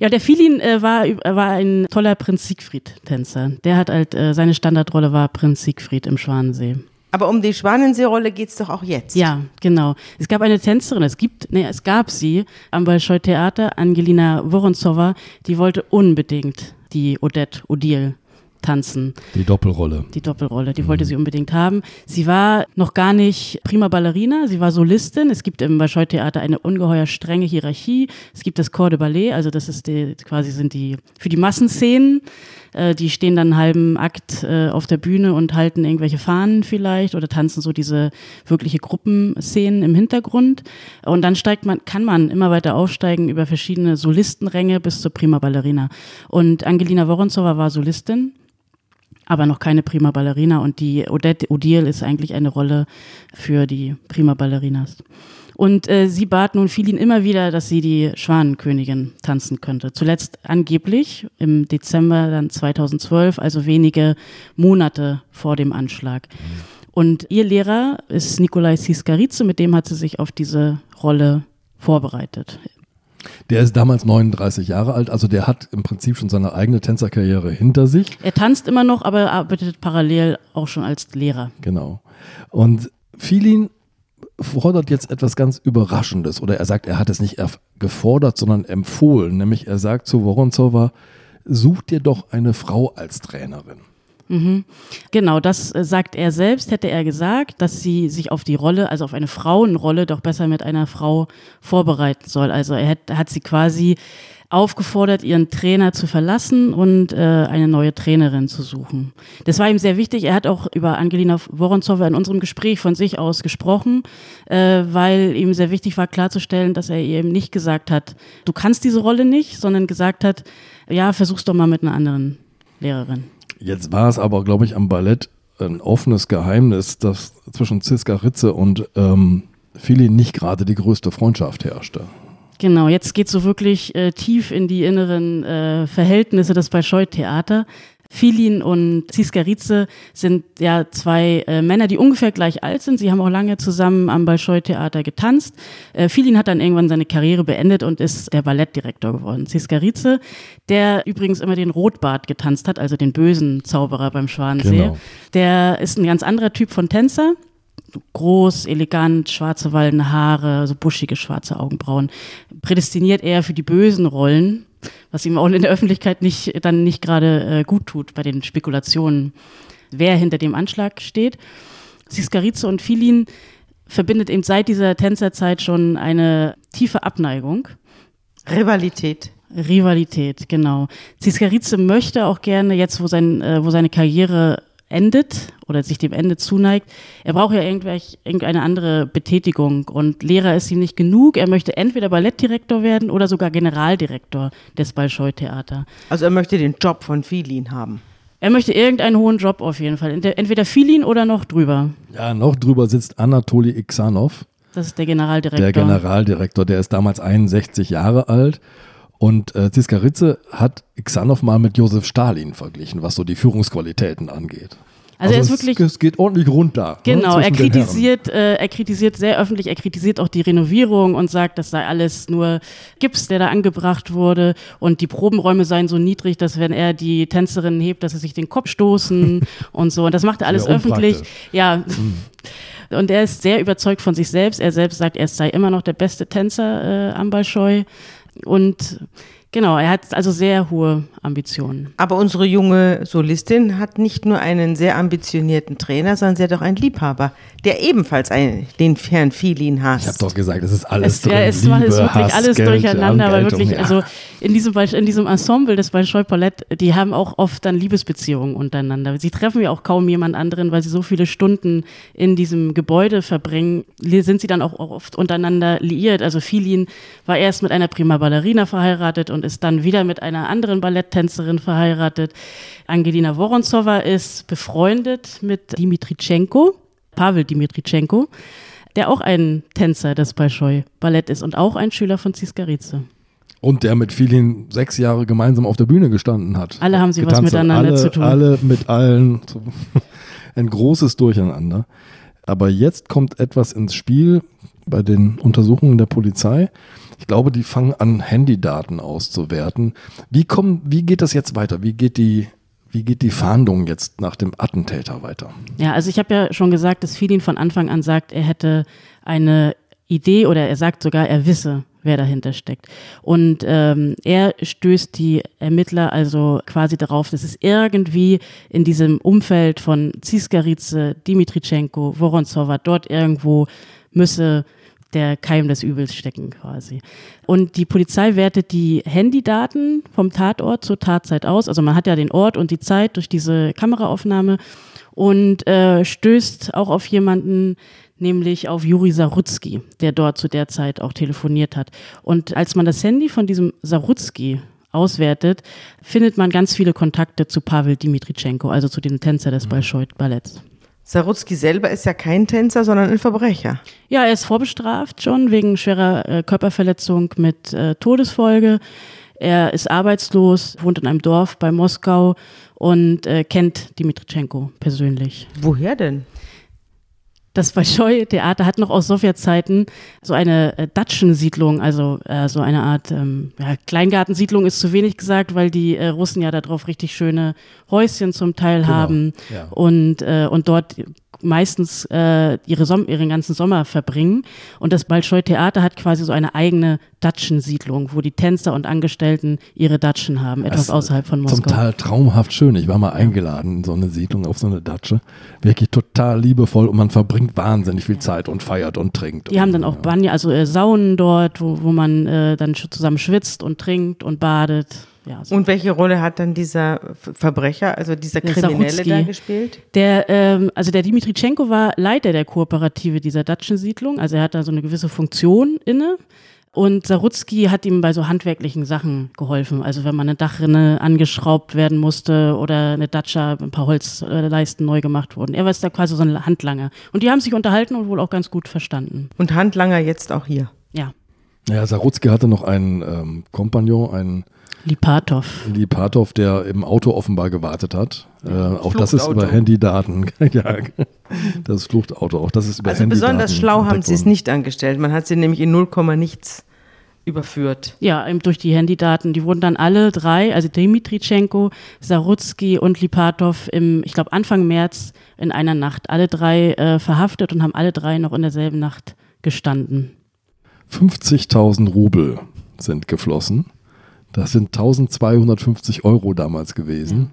Ja, der Filin äh, war, war ein toller Prinz Siegfried-Tänzer. Der hat halt, äh, seine Standardrolle war Prinz Siegfried im Schwanensee. Aber um die Schwanenseerolle geht es doch auch jetzt. Ja, genau. Es gab eine Tänzerin, es gibt, nee, es gab sie am Bolschoi Theater, Angelina Woronzowa, die wollte unbedingt die Odette Odile tanzen. Die Doppelrolle. Die Doppelrolle, die mhm. wollte sie unbedingt haben. Sie war noch gar nicht prima Ballerina, sie war Solistin. Es gibt im Bolschoi-Theater eine ungeheuer strenge Hierarchie. Es gibt das Corps de Ballet, also das ist die, quasi sind die für die Massenszenen. Äh, die stehen dann einen halben Akt äh, auf der Bühne und halten irgendwelche Fahnen vielleicht oder tanzen so diese wirkliche Gruppenszenen im Hintergrund. Und dann steigt man, kann man immer weiter aufsteigen über verschiedene Solistenränge bis zur Prima Ballerina. Und Angelina Woronzowa war Solistin aber noch keine Prima Ballerina und die Odette Odile ist eigentlich eine Rolle für die Prima Ballerinas. Und äh, sie bat nun Filin immer wieder, dass sie die Schwanenkönigin tanzen könnte. Zuletzt angeblich im Dezember dann 2012, also wenige Monate vor dem Anschlag. Und ihr Lehrer ist Nikolai Siskaritze, mit dem hat sie sich auf diese Rolle vorbereitet. Der ist damals 39 Jahre alt, also der hat im Prinzip schon seine eigene Tänzerkarriere hinter sich. Er tanzt immer noch, aber er arbeitet parallel auch schon als Lehrer. Genau. Und Filin fordert jetzt etwas ganz Überraschendes oder er sagt, er hat es nicht gefordert, sondern empfohlen. Nämlich er sagt zu Woronzowa, such dir doch eine Frau als Trainerin. Mhm. Genau, das äh, sagt er selbst, hätte er gesagt, dass sie sich auf die Rolle, also auf eine Frauenrolle, doch besser mit einer Frau vorbereiten soll. Also er hat, hat sie quasi aufgefordert, ihren Trainer zu verlassen und äh, eine neue Trainerin zu suchen. Das war ihm sehr wichtig. Er hat auch über Angelina Woronzowa in unserem Gespräch von sich aus gesprochen, äh, weil ihm sehr wichtig war klarzustellen, dass er ihr eben nicht gesagt hat, du kannst diese Rolle nicht, sondern gesagt hat, ja, versuch's doch mal mit einer anderen Lehrerin. Jetzt war es aber, glaube ich, am Ballett ein offenes Geheimnis, dass zwischen Ziska Ritze und ähm, Fili nicht gerade die größte Freundschaft herrschte. Genau, jetzt geht so wirklich äh, tief in die inneren äh, Verhältnisse des Bolschoi-Theater. Filin und Ziskarice sind ja zwei äh, Männer, die ungefähr gleich alt sind. Sie haben auch lange zusammen am Bolschoi-Theater getanzt. Äh, Filin hat dann irgendwann seine Karriere beendet und ist der Ballettdirektor geworden. Ziskarice, der übrigens immer den Rotbart getanzt hat, also den bösen Zauberer beim Schwanensee, genau. der ist ein ganz anderer Typ von Tänzer groß, elegant, schwarze wallende Haare, so buschige schwarze Augenbrauen. Prädestiniert eher für die bösen Rollen, was ihm auch in der Öffentlichkeit nicht, dann nicht gerade äh, gut tut bei den Spekulationen, wer hinter dem Anschlag steht. Siskarize und Filin verbindet eben seit dieser Tänzerzeit schon eine tiefe Abneigung. Rivalität. Rivalität, genau. Ziskarize möchte auch gerne, jetzt wo, sein, äh, wo seine Karriere endet oder sich dem Ende zuneigt, er braucht ja irgendeine andere Betätigung und Lehrer ist ihm nicht genug. Er möchte entweder Ballettdirektor werden oder sogar Generaldirektor des Bolschoi-Theater. Also er möchte den Job von Filin haben. Er möchte irgendeinen hohen Job auf jeden Fall. Entweder Filin oder noch drüber. Ja, noch drüber sitzt Anatoli Iksanov. Das ist der Generaldirektor. Der Generaldirektor, der ist damals 61 Jahre alt und äh, Ziska Ritze hat Xanov mal mit Josef Stalin verglichen, was so die Führungsqualitäten angeht. Also, also er ist wirklich. Es geht ordentlich runter. Ne, genau, ne, er kritisiert, äh, er kritisiert sehr öffentlich, er kritisiert auch die Renovierung und sagt, das sei alles nur Gips, der da angebracht wurde und die Probenräume seien so niedrig, dass wenn er die Tänzerinnen hebt, dass sie sich den Kopf stoßen und so. Und das macht er alles öffentlich. Ja. Mhm. Und er ist sehr überzeugt von sich selbst. Er selbst sagt, er sei immer noch der beste Tänzer äh, am Balschoi. Und genau, er hat also sehr hohe Ambitionen. Aber unsere junge Solistin hat nicht nur einen sehr ambitionierten Trainer, sondern sie hat auch einen Liebhaber, der ebenfalls einen, den Herrn Filin hasst. Ich habe doch gesagt, es ist alles es, drin. Ja, es Liebe, ist wirklich Hass, alles Geld, durcheinander, aber wirklich, ja. also in diesem, in diesem Ensemble des Bolshoi Palette, die haben auch oft dann Liebesbeziehungen untereinander. Sie treffen ja auch kaum jemand anderen, weil sie so viele Stunden in diesem Gebäude verbringen, sind sie dann auch oft untereinander liiert. Also Filin war erst mit einer Prima Ballerina verheiratet und ist dann wieder mit einer anderen Balletttänzerin verheiratet. Angelina Woronzowa ist befreundet mit Dimitritschenko, Pavel Dimitritschenko, der auch ein Tänzer des Bolschoi Ballett ist und auch ein Schüler von Ziskarice. Und der mit vielen sechs Jahre gemeinsam auf der Bühne gestanden hat. Alle haben sie was miteinander alle, zu tun. Alle mit allen. Ein großes Durcheinander. Aber jetzt kommt etwas ins Spiel bei den Untersuchungen der Polizei. Ich glaube, die fangen an, Handydaten auszuwerten. Wie, kommen, wie geht das jetzt weiter? Wie geht die wie geht die Fahndung jetzt nach dem Attentäter weiter? Ja, also ich habe ja schon gesagt, dass Filin von Anfang an sagt, er hätte eine Idee oder er sagt sogar, er wisse, wer dahinter steckt. Und ähm, er stößt die Ermittler also quasi darauf, dass es irgendwie in diesem Umfeld von Ziskarice, Dimitrischenko, Vorontsova, dort irgendwo müsse der Keim des Übels stecken quasi. Und die Polizei wertet die Handydaten vom Tatort zur Tatzeit aus. Also man hat ja den Ort und die Zeit durch diese Kameraaufnahme und äh, stößt auch auf jemanden, nämlich auf Juri Sarutzki, der dort zu der Zeit auch telefoniert hat. Und als man das Handy von diesem Sarutzki auswertet, findet man ganz viele Kontakte zu Pavel Dimitrischenko, also zu dem Tänzer des Bolschoi-Balletts. Sarutzki selber ist ja kein Tänzer, sondern ein Verbrecher. Ja, er ist vorbestraft schon wegen schwerer äh, Körperverletzung mit äh, Todesfolge. Er ist arbeitslos, wohnt in einem Dorf bei Moskau und äh, kennt Dimitrischenko persönlich. Woher denn? Das Bolschoi-Theater hat noch aus Sowjetzeiten so eine äh, Datschensiedlung, also äh, so eine Art ähm, ja, Kleingartensiedlung ist zu wenig gesagt, weil die äh, Russen ja darauf richtig schöne Häuschen zum Teil Genau, haben ja. und, äh, und dort meistens äh, ihre Som ihren ganzen Sommer verbringen. Und das Bolschoi-Theater hat quasi so eine eigene Datschensiedlung, wo die Tänzer und Angestellten ihre Datschen haben, etwas Das- außerhalb von Zum Moskau. Teil traumhaft schön. Ich war mal eingeladen in so eine Siedlung auf so eine Datsche. Wirklich total liebevoll und man verbringt wahnsinnig viel Zeit und feiert und trinkt. Die haben dann auch Banja, also äh, Saunen dort, wo, wo man äh, dann zusammen schwitzt und trinkt und badet. Ja, so. Und welche Rolle hat dann dieser Verbrecher, also dieser Der Kriminelle da gespielt? Der, ähm, also der Dimitrischenko war Leiter der Kooperative dieser Datschensiedlung, also er hat da so eine gewisse Funktion inne. Und Sarutzki hat ihm bei so handwerklichen Sachen geholfen. Also wenn mal eine Dachrinne angeschraubt werden musste oder eine Datscha, ein paar Holzleisten neu gemacht wurden. Er war jetzt da quasi so ein Handlanger. Und die haben sich unterhalten und wohl auch ganz gut verstanden. Und Handlanger jetzt auch hier. Ja. Ja, Sarutzki hatte noch einen ähm, Kompagnon, einen Lipatov. Lipatov, der im Auto offenbar gewartet hat. Äh, auch das ist über Handydaten. ja, das Fluchtauto, auch das ist über Also Handydaten. besonders schlau haben sie es nicht angestellt. Man hat sie nämlich in 0, nichts überführt. Ja, eben durch die Handydaten. Die wurden dann alle drei, also Dimitrischenko, Sarutzki und Lipatov im, ich glaube Anfang März in einer Nacht, alle drei äh, verhaftet und haben alle drei noch in derselben Nacht gestanden. 50.000 Rubel sind geflossen. Das sind 1250 Euro damals gewesen.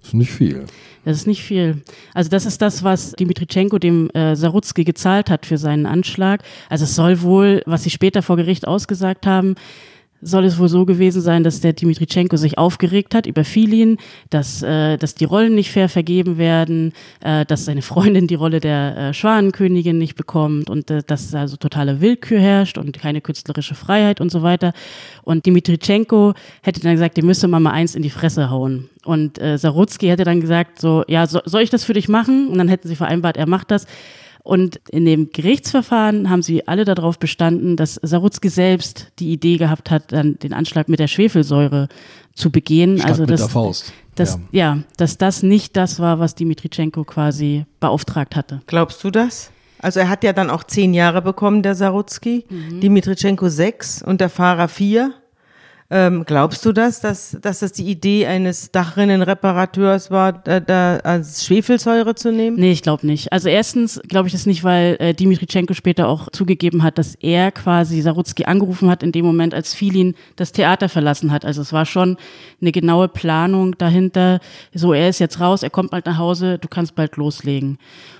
Das ist nicht viel. Das ist nicht viel. Also das ist das, was Dimitrischenko dem äh, Sarutzki gezahlt hat für seinen Anschlag. Also es soll wohl, was sie später vor Gericht ausgesagt haben, soll es wohl so gewesen sein, dass der Dimitrischenko sich aufgeregt hat über Filin, dass, äh, dass die Rollen nicht fair vergeben werden, äh, dass seine Freundin die Rolle der äh, Schwanenkönigin nicht bekommt und äh, dass also totale Willkür herrscht und keine künstlerische Freiheit und so weiter. Und Dimitrischenko hätte dann gesagt, dem müsste man mal eins in die Fresse hauen. Und äh, Sarutzki hätte dann gesagt, so, ja, so, soll ich das für dich machen? Und dann hätten sie vereinbart, er macht das. Und in dem Gerichtsverfahren haben sie alle darauf bestanden, dass Sarutzki selbst die Idee gehabt hat, dann den Anschlag mit der Schwefelsäure zu begehen. Statt also mit dass, der Faust. Dass, ja. ja. dass das nicht das war, was Dimitrischenko quasi beauftragt hatte. Glaubst du das? Also er hat ja dann auch zehn Jahre bekommen, der Sarutzki. Dimitrischenko sechs und der Fahrer vier. Ähm, glaubst du das, dass, dass das die Idee eines Dachrinnenreparateurs war, da, da als Schwefelsäure zu nehmen? Nee, ich glaube nicht. Also erstens glaube ich das nicht, weil äh, Dimitrischenko später auch zugegeben hat, dass er quasi Sarutzki angerufen hat in dem Moment, als Filin das Theater verlassen hat. Also es war schon eine genaue Planung dahinter. So, er ist jetzt raus, er kommt bald nach Hause, du kannst bald loslegen.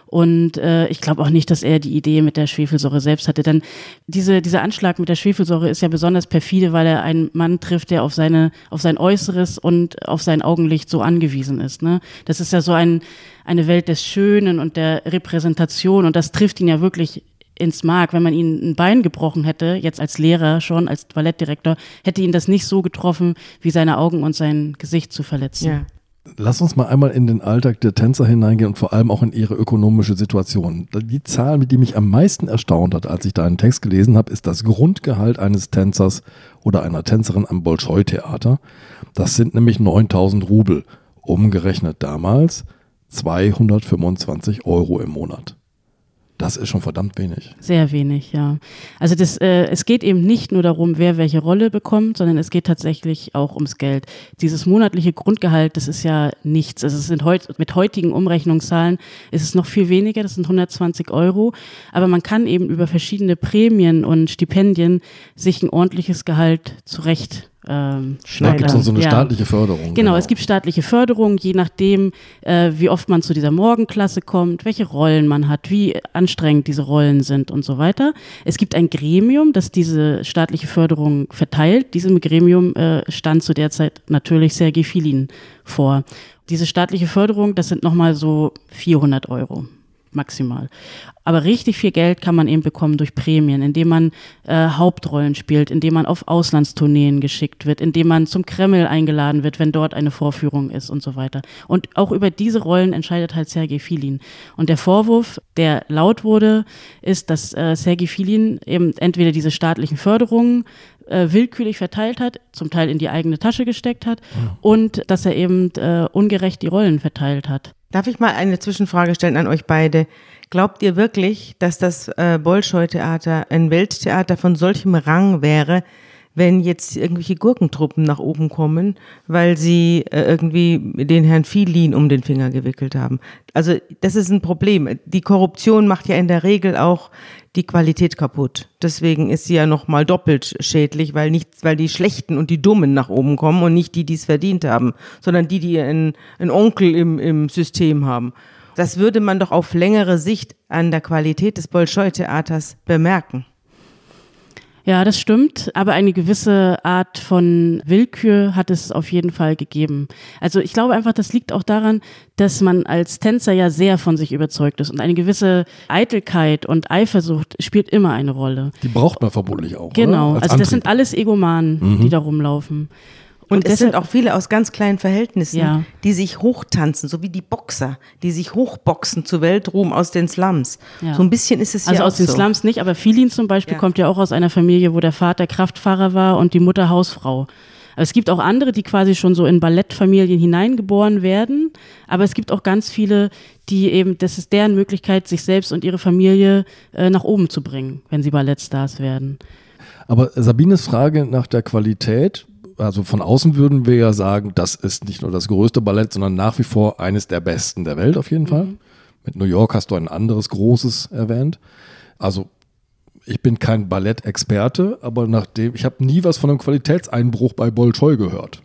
Und äh, ich glaube auch nicht, dass er die Idee mit der Schwefelsäure selbst hatte. Denn diese, dieser Anschlag mit der Schwefelsäure ist ja besonders perfide, weil er einen Mann trifft, der auf, seine, auf sein Äußeres und auf sein Augenlicht so angewiesen ist. Ne? Das ist ja so ein, eine Welt des Schönen und der Repräsentation und das trifft ihn ja wirklich ins Mark. Wenn man ihn ein Bein gebrochen hätte, jetzt als Lehrer schon, als Ballettdirektor, hätte ihn das nicht so getroffen, wie seine Augen und sein Gesicht zu verletzen. Ja. Lass uns mal einmal in den Alltag der Tänzer hineingehen und vor allem auch in ihre ökonomische Situation. Die Zahl, die mich am meisten erstaunt hat, als ich deinen Text gelesen habe, ist das Grundgehalt eines Tänzers oder einer Tänzerin am Bolschoi-Theater. Das sind nämlich 9000 Rubel, umgerechnet damals 225 Euro im Monat. Das ist schon verdammt wenig. Sehr wenig, ja. Also das, äh, es geht eben nicht nur darum, wer welche Rolle bekommt, sondern es geht tatsächlich auch ums Geld. Dieses monatliche Grundgehalt, das ist ja nichts. Also es sind heut, mit heutigen Umrechnungszahlen ist es noch viel weniger, das sind 120 Euro. Aber man kann eben über verschiedene Prämien und Stipendien sich ein ordentliches Gehalt zurecht ähm, da gibt es so eine ja. staatliche Förderung. Genau, genau, es gibt staatliche Förderung, je nachdem, äh, wie oft man zu dieser Morgenklasse kommt, welche Rollen man hat, wie anstrengend diese Rollen sind und so weiter. Es gibt ein Gremium, das diese staatliche Förderung verteilt. Diesem Gremium äh, stand zu der Zeit natürlich Sergei Filin vor. Diese staatliche Förderung, das sind nochmal so 400 Euro maximal. Aber richtig viel Geld kann man eben bekommen durch Prämien, indem man äh, Hauptrollen spielt, indem man auf Auslandstourneen geschickt wird, indem man zum Kreml eingeladen wird, wenn dort eine Vorführung ist und so weiter. Und auch über diese Rollen entscheidet halt Sergei Filin. Und der Vorwurf, der laut wurde, ist, dass äh, Sergei Filin eben entweder diese staatlichen Förderungen äh, willkürlich verteilt hat, zum Teil in die eigene Tasche gesteckt hat ja. und dass er eben äh, ungerecht die Rollen verteilt hat. Darf ich mal eine Zwischenfrage stellen an euch beide? Glaubt ihr wirklich, dass das äh, Bolschoi-Theater ein Welttheater von solchem Rang wäre, wenn jetzt irgendwelche Gurkentruppen nach oben kommen, weil sie äh, irgendwie den Herrn Filin um den Finger gewickelt haben. Also das ist ein Problem. Die Korruption macht ja in der Regel auch die Qualität kaputt. Deswegen ist sie ja noch mal doppelt schädlich, weil nicht, weil die Schlechten und die Dummen nach oben kommen und nicht die, die es verdient haben, sondern die, die einen, einen Onkel im, im System haben. Das würde man doch auf längere Sicht an der Qualität des Bolschoi-Theaters bemerken. Ja, das stimmt, aber eine gewisse Art von Willkür hat es auf jeden Fall gegeben. Also ich glaube einfach, das liegt auch daran, dass man als Tänzer ja sehr von sich überzeugt ist und eine gewisse Eitelkeit und Eifersucht spielt immer eine Rolle. Die braucht man vermutlich auch. Genau, also das sind alles Egomanen, mhm. die da rumlaufen. Und, und es sind auch viele aus ganz kleinen Verhältnissen, ja. die sich hochtanzen, so wie die Boxer, die sich hochboxen zu Weltruhm aus den Slums. Ja. So ein bisschen ist es also ja aus den so. Slums nicht, aber Filin zum Beispiel ja. kommt ja auch aus einer Familie, wo der Vater Kraftfahrer war und die Mutter Hausfrau. Aber es gibt auch andere, die quasi schon so in Ballettfamilien hineingeboren werden. Aber es gibt auch ganz viele, die eben, das ist deren Möglichkeit, sich selbst und ihre Familie äh, nach oben zu bringen, wenn sie Ballettstars werden. Aber Sabines Frage nach der Qualität also von außen würden wir ja sagen, das ist nicht nur das größte Ballett, sondern nach wie vor eines der besten der Welt auf jeden mhm. Fall. Mit New York hast du ein anderes großes erwähnt. Also ich bin kein Ballettexperte, aber nachdem ich habe nie was von einem Qualitätseinbruch bei Bolschoi gehört.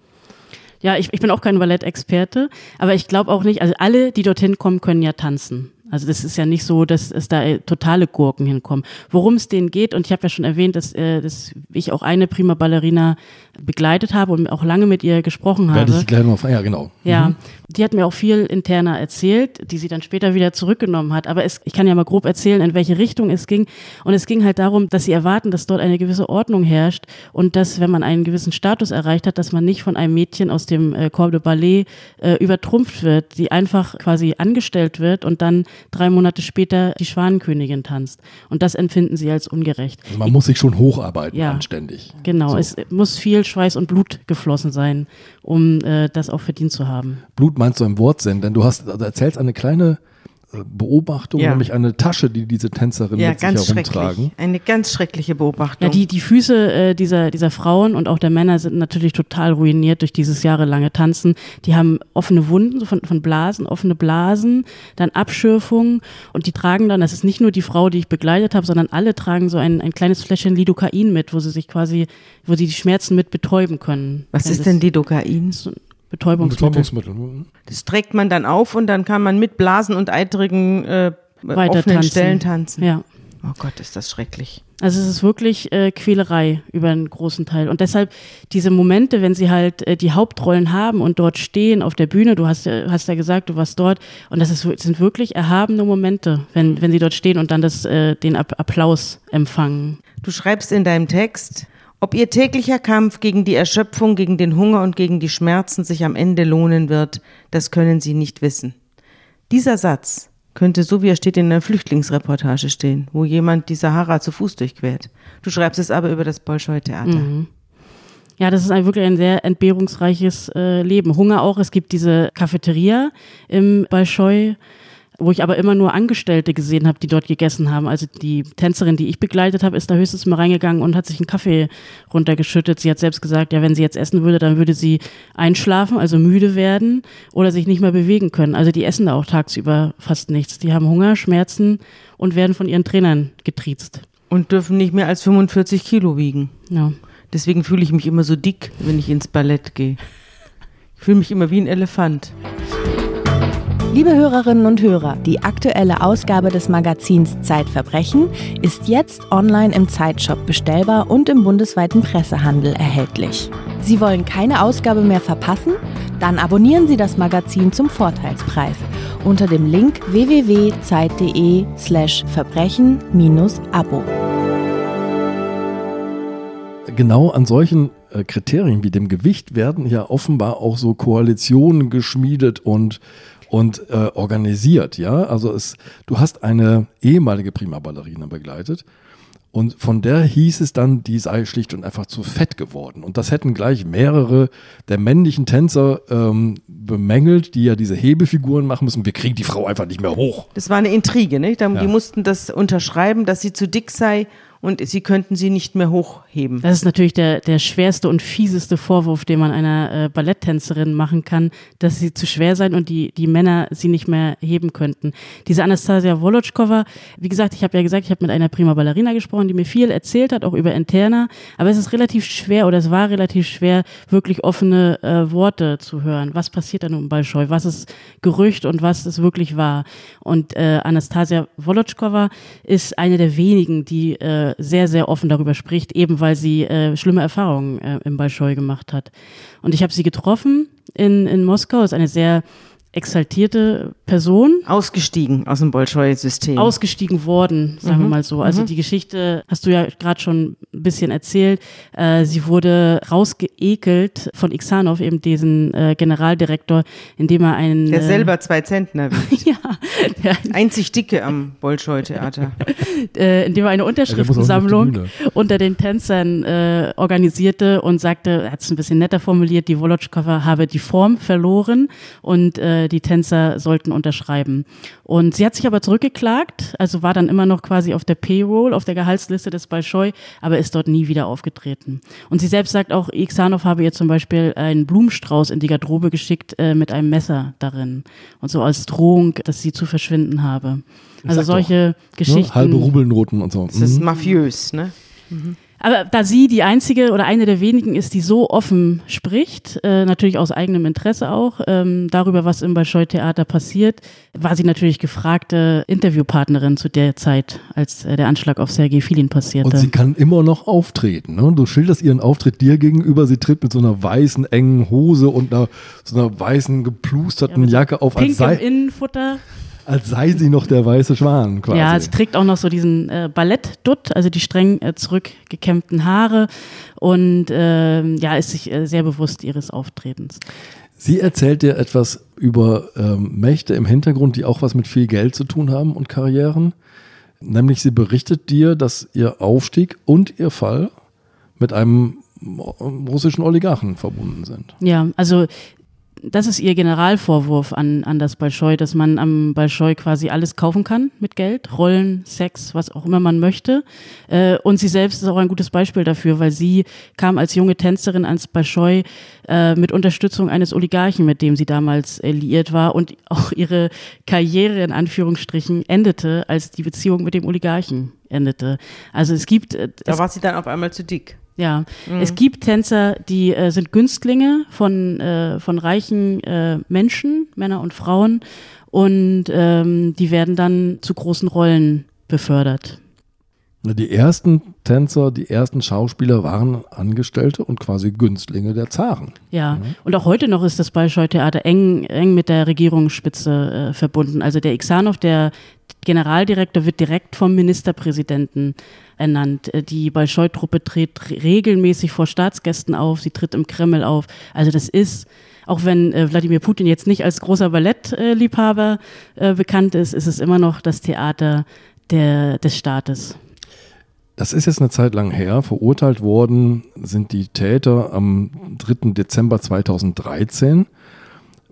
Ja, ich, ich bin auch kein Ballettexperte, aber ich glaube auch nicht, also alle, die dorthin kommen, können ja tanzen. Also das ist ja nicht so, dass es da äh, totale Gurken hinkommen. Worum es denen geht, und ich habe ja schon erwähnt, dass, äh, dass ich auch eine prima Ballerina begleitet habe und auch lange mit ihr gesprochen habe. Werde ich gleich noch, ja, genau. Ja, mhm. die hat mir auch viel interner erzählt, die sie dann später wieder zurückgenommen hat. Aber es, ich kann ja mal grob erzählen, in welche Richtung es ging. Und es ging halt darum, dass sie erwarten, dass dort eine gewisse Ordnung herrscht und dass, wenn man einen gewissen Status erreicht hat, dass man nicht von einem Mädchen aus dem äh, Corps de Ballet äh, übertrumpft wird, die einfach quasi angestellt wird und dann drei Monate später die Schwanenkönigin tanzt. Und das empfinden sie als ungerecht. Also man muss sich schon hocharbeiten, ja, anständig. Genau, so. es muss viel Schweiß und Blut geflossen sein, um äh, das auch verdient zu haben. Blut meinst du im Wortsinn, denn du hast, also erzählst eine kleine Beobachtung, ja. nämlich eine Tasche, die diese Tänzerin ja, mit sich herumtragen. Eine ganz schreckliche Beobachtung. Ja, die, die Füße äh, dieser, dieser Frauen und auch der Männer sind natürlich total ruiniert durch dieses jahrelange Tanzen. Die haben offene Wunden so von, von Blasen, offene Blasen, dann Abschürfungen und die tragen dann, das ist nicht nur die Frau, die ich begleitet habe, sondern alle tragen so ein, ein kleines Fläschchen Lidocain mit, wo sie sich quasi, wo sie die Schmerzen mit betäuben können. Was ist denn Lidocain? Betäubungsmittel. Betäubungsmittel. Mhm. Das trägt man dann auf und dann kann man mit Blasen und eitrigen äh, offenen tanzen. Stellen tanzen. Ja. Oh Gott, ist das schrecklich. Also es ist wirklich äh, Quälerei über einen großen Teil. Und deshalb diese Momente, wenn sie halt äh, die Hauptrollen haben und dort stehen auf der Bühne, du hast, äh, hast ja gesagt, du warst dort, und das ist, sind wirklich erhabene Momente, wenn, wenn sie dort stehen und dann das, äh, den Applaus empfangen. Du schreibst in deinem Text, ob ihr täglicher Kampf gegen die Erschöpfung, gegen den Hunger und gegen die Schmerzen sich am Ende lohnen wird, das können Sie nicht wissen. Dieser Satz könnte so wie er steht in einer Flüchtlingsreportage stehen, wo jemand die Sahara zu Fuß durchquert. Du schreibst es aber über das Bolschoi-Theater. Mhm. Ja, das ist ein, wirklich ein sehr entbehrungsreiches äh, Leben. Hunger auch. Es gibt diese Cafeteria im Bolschoi wo ich aber immer nur Angestellte gesehen habe, die dort gegessen haben. Also die Tänzerin, die ich begleitet habe, ist da höchstens mal reingegangen und hat sich einen Kaffee runtergeschüttet. Sie hat selbst gesagt, ja, wenn sie jetzt essen würde, dann würde sie einschlafen, also müde werden oder sich nicht mehr bewegen können. Also die essen da auch tagsüber fast nichts. Die haben Hunger, Schmerzen und werden von ihren Trainern getriezt. Und dürfen nicht mehr als 45 Kilo wiegen. Ja. Deswegen fühle ich mich immer so dick, wenn ich ins Ballett gehe. Ich fühle mich immer wie ein Elefant. Liebe Hörerinnen und Hörer, die aktuelle Ausgabe des Magazins Zeitverbrechen ist jetzt online im Zeitshop bestellbar und im bundesweiten Pressehandel erhältlich. Sie wollen keine Ausgabe mehr verpassen? Dann abonnieren Sie das Magazin zum Vorteilspreis unter dem Link www.zeit.de/slash verbrechen-abo. Genau an solchen äh, Kriterien wie dem Gewicht werden ja offenbar auch so Koalitionen geschmiedet und und äh, organisiert, ja. Also es, du hast eine ehemalige Prima Ballerina begleitet und von der hieß es dann, die sei schlicht und einfach zu fett geworden. Und das hätten gleich mehrere der männlichen Tänzer ähm, bemängelt, die ja diese Hebefiguren machen müssen. Wir kriegen die Frau einfach nicht mehr hoch. Das war eine Intrige, nicht? Die Ja. mussten das unterschreiben, dass sie zu dick sei und sie könnten sie nicht mehr hochheben. Das ist natürlich der, der schwerste und fieseste Vorwurf, den man einer äh, Balletttänzerin machen kann, dass sie zu schwer sein und die, die Männer sie nicht mehr heben könnten. Diese Anastasia Wolotschkova, wie gesagt, ich habe ja gesagt, ich habe mit einer Prima Ballerina gesprochen, die mir viel erzählt hat, auch über Interna, aber es ist relativ schwer oder es war relativ schwer, wirklich offene äh, Worte zu hören. Was passiert da nun im Bolschoi? Was ist Gerücht und was ist wirklich wahr? Und äh, Anastasia Wolotschkova ist eine der wenigen, die äh, sehr, sehr offen darüber spricht, eben weil sie äh, schlimme Erfahrungen äh, im Bolschoi gemacht hat. Und ich habe sie getroffen in, in Moskau, ist eine sehr exaltierte Person, Ausgestiegen aus dem Bolschoi-System. ausgestiegen worden, sagen wir mal so. Also die Geschichte hast du ja gerade schon ein bisschen erzählt. Äh, sie wurde rausgeekelt von Iksanov, eben diesen äh, Generaldirektor, indem er einen der äh, selber zwei Zentner wiegt. ja, der, Einzig Dicke am Bolschoi-Theater. äh, indem er eine Unterschriftensammlung unter den Tänzern äh, organisierte und sagte, er hat es ein bisschen netter formuliert, die Wolotschkova habe die Form verloren und äh, die Tänzer sollten unterschreiben. Und sie hat sich aber zurückgeklagt, also war dann immer noch quasi auf der Payroll, auf der Gehaltsliste des Bolschoi, aber ist dort nie wieder aufgetreten. Und sie selbst sagt auch, Iksanov habe ihr zum Beispiel einen Blumenstrauß in die Garderobe geschickt äh, mit einem Messer darin und so als Drohung, dass sie zu verschwinden habe. Also sag doch, solche Geschichten. Ne? Halbe Rubelnoten und so. Das ist Mhm. mafiös, ne? Aber da sie die einzige oder eine der wenigen ist, die so offen spricht, äh, natürlich aus eigenem Interesse auch, ähm, darüber, was im Bolschoi-Theater passiert, war sie natürlich gefragte Interviewpartnerin zu der Zeit, als äh, der Anschlag auf Sergei Filin passierte. Und sie kann immer noch auftreten. Ne? Du schilderst ihren Auftritt dir gegenüber. Sie tritt mit so einer weißen, engen Hose und einer, so einer weißen, geplusterten so Jacke auf, als Pink im sei, Innenfutter. Als sei sie noch der weiße Schwan quasi. Ja, sie trägt auch noch so diesen äh, Ballettdutt, also die streng äh, zurückgekämmten Haare und ähm, ja, ist sich äh, sehr bewusst ihres Auftretens. Sie erzählt dir etwas über ähm, Mächte im Hintergrund, die auch was mit viel Geld zu tun haben und Karrieren. Nämlich sie berichtet dir, dass ihr Aufstieg und ihr Fall mit einem russischen Oligarchen verbunden sind. Ja, also das ist ihr Generalvorwurf an, an das Bolschoi, dass man am Bolschoi quasi alles kaufen kann mit Geld, Rollen, Sex, was auch immer man möchte. Äh, und sie selbst ist auch ein gutes Beispiel dafür, weil sie kam als junge Tänzerin ans Bolschoi äh, mit Unterstützung eines Oligarchen, mit dem sie damals äh, liiert war und auch ihre Karriere in Anführungsstrichen endete, als die Beziehung mit dem Oligarchen endete. Also es gibt äh, Da es war sie dann auf einmal zu dick. Ja, es gibt Tänzer, die äh, sind Günstlinge von, äh, von reichen äh, Menschen, Männer und Frauen, und ähm, die werden dann zu großen Rollen befördert. Die ersten Tänzer, die ersten Schauspieler waren Angestellte und quasi Günstlinge der Zaren. Ja, und auch heute noch ist das Bolschoi-Theater eng, eng mit der Regierungsspitze äh, verbunden. Also der Iksanov, der Generaldirektor, wird direkt vom Ministerpräsidenten ernannt. Äh, Die Bolschoi-Truppe tritt re- regelmäßig vor Staatsgästen auf, sie tritt im Kreml auf. Also das ist, auch wenn äh, Wladimir Putin jetzt nicht als großer Ballettliebhaber äh, bekannt ist, ist es immer noch das Theater der, des Staates. Das ist jetzt eine Zeit lang her. Verurteilt worden sind die Täter am 3. Dezember 2013.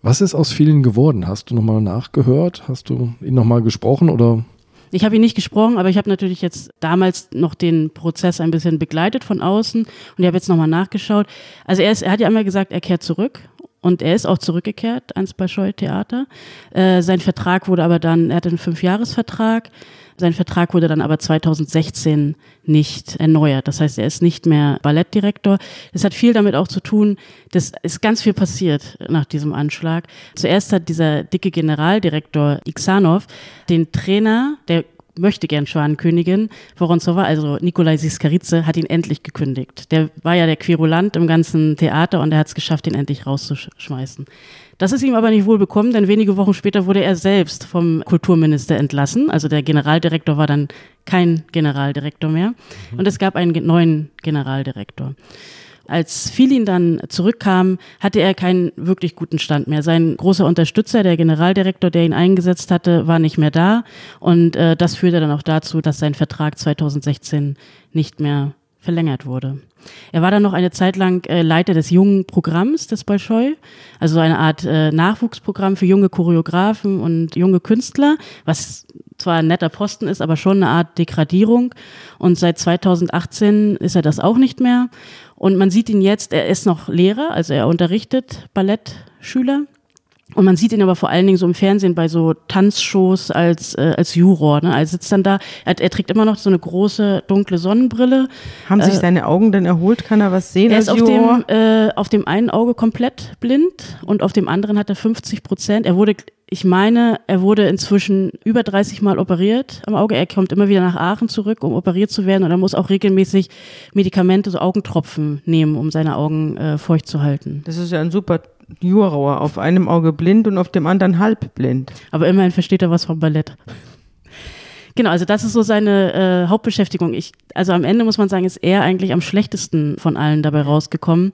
Was ist aus vielen geworden? Hast du nochmal nachgehört? Hast du ihn nochmal gesprochen oder? Ich habe ihn nicht gesprochen, aber ich habe natürlich jetzt damals noch den Prozess ein bisschen begleitet von außen und ich habe jetzt nochmal nachgeschaut. Also er, ist, er hat ja einmal gesagt, er kehrt zurück und er ist auch zurückgekehrt ans Bolschoi-Theater. Äh, sein Vertrag wurde aber dann, er hatte einen Fünfjahresvertrag. Sein Vertrag wurde dann aber 2016 nicht erneuert. Das heißt, er ist nicht mehr Ballettdirektor. Das hat viel damit auch zu tun, dass ist ganz viel passiert nach diesem Anschlag. Zuerst hat dieser dicke Generaldirektor Iksanov den Trainer, der möchte gern Schwanenkönigin Voronzova, also Nikolai Siskaritze, hat ihn endlich gekündigt. Der war ja der Querulant im ganzen Theater und er hat es geschafft, ihn endlich rauszuschmeißen. Das ist ihm aber nicht wohl bekommen, denn wenige Wochen später wurde er selbst vom Kulturminister entlassen. Also der Generaldirektor war dann kein Generaldirektor mehr. Mhm. Und es gab einen neuen Generaldirektor. Als Filin dann zurückkam, hatte er keinen wirklich guten Stand mehr. Sein großer Unterstützer, der Generaldirektor, der ihn eingesetzt hatte, war nicht mehr da. Und äh, das führte dann auch dazu, dass sein Vertrag 2016 nicht mehr verlängert wurde. Er war dann noch eine Zeit lang äh, Leiter des jungen Programms des Bolschoi, also eine Art äh, Nachwuchsprogramm für junge Choreografen und junge Künstler, was zwar ein netter Posten ist, aber schon eine Art Degradierung. Und seit 2018 ist er das auch nicht mehr. Und man sieht ihn jetzt, er ist noch Lehrer, also er unterrichtet Ballettschüler und man sieht ihn aber vor allen Dingen so im Fernsehen bei so Tanzshows als, äh, als Juror. Ne? Er sitzt dann da, er, er, trägt immer noch so eine große dunkle Sonnenbrille. Haben sich äh, seine Augen denn erholt? Kann er was sehen er ist auf Juror? Dem, äh, auf dem einen Auge komplett blind und auf dem anderen hat er 50 Prozent. Er wurde, ich meine, er wurde inzwischen über 30 Mal operiert am Auge. Er kommt immer wieder nach Aachen zurück, um operiert zu werden und er muss auch regelmäßig Medikamente, so Augentropfen nehmen, um seine Augen äh, feucht zu halten. Das ist ja ein super Jurauer, auf einem Auge blind und auf dem anderen halbblind. Aber immerhin versteht er was vom Ballett. Genau, also das ist so seine äh, Hauptbeschäftigung. Ich, also am Ende muss man sagen, ist er eigentlich am schlechtesten von allen dabei rausgekommen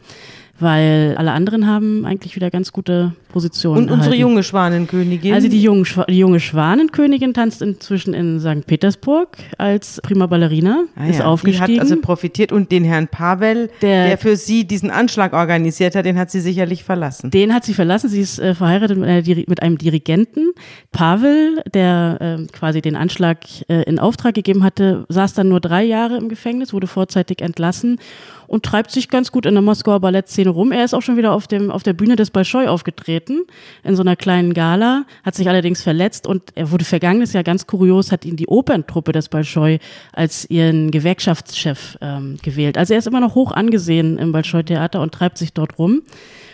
weil alle anderen haben eigentlich wieder ganz gute Positionen. Und unsere erhalten. junge Schwanenkönigin? Also die, jungen, die junge Schwanenkönigin tanzt inzwischen in St. Petersburg als Prima Ballerina, ah, ist ja. aufgestiegen. Die hat also profitiert und den Herrn Pavel, der, der, für sie diesen Anschlag organisiert hat, den hat sie sicherlich verlassen. Den hat sie verlassen, sie ist äh, verheiratet mit, einer, mit, einem Dirigenten. Pavel, der äh, quasi den Anschlag äh, in Auftrag gegeben hatte, saß dann nur drei Jahre im Gefängnis, wurde vorzeitig entlassen und treibt sich ganz gut in der Moskauer Ballettszene rum. Er ist auch schon wieder auf, dem, auf der Bühne des Bolschoi aufgetreten, in so einer kleinen Gala, hat sich allerdings verletzt und er wurde vergangenes Jahr ganz kurios, hat ihn die Operntruppe des Bolschoi als ihren Gewerkschaftschef ähm, gewählt. Also er ist immer noch hoch angesehen im Bolschoi-Theater und treibt sich dort rum.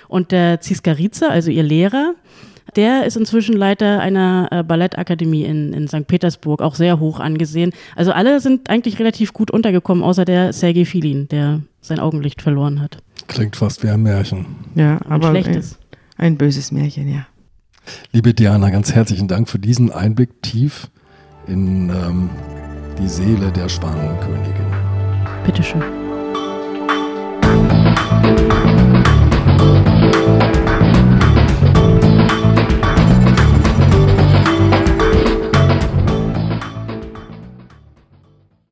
Und der Ziskarica, also ihr Lehrer, der ist inzwischen Leiter einer äh, Ballettakademie in, in St. Petersburg, auch sehr hoch angesehen. Also alle sind eigentlich relativ gut untergekommen, außer der Sergei Filin, der sein Augenlicht verloren hat. Klingt fast wie ein Märchen. Ja, aber ein, ein, ein böses Märchen, ja. Liebe Diana, ganz herzlichen Dank für diesen Einblick tief in ähm, die Seele der Schwanenkönigin. Bitteschön.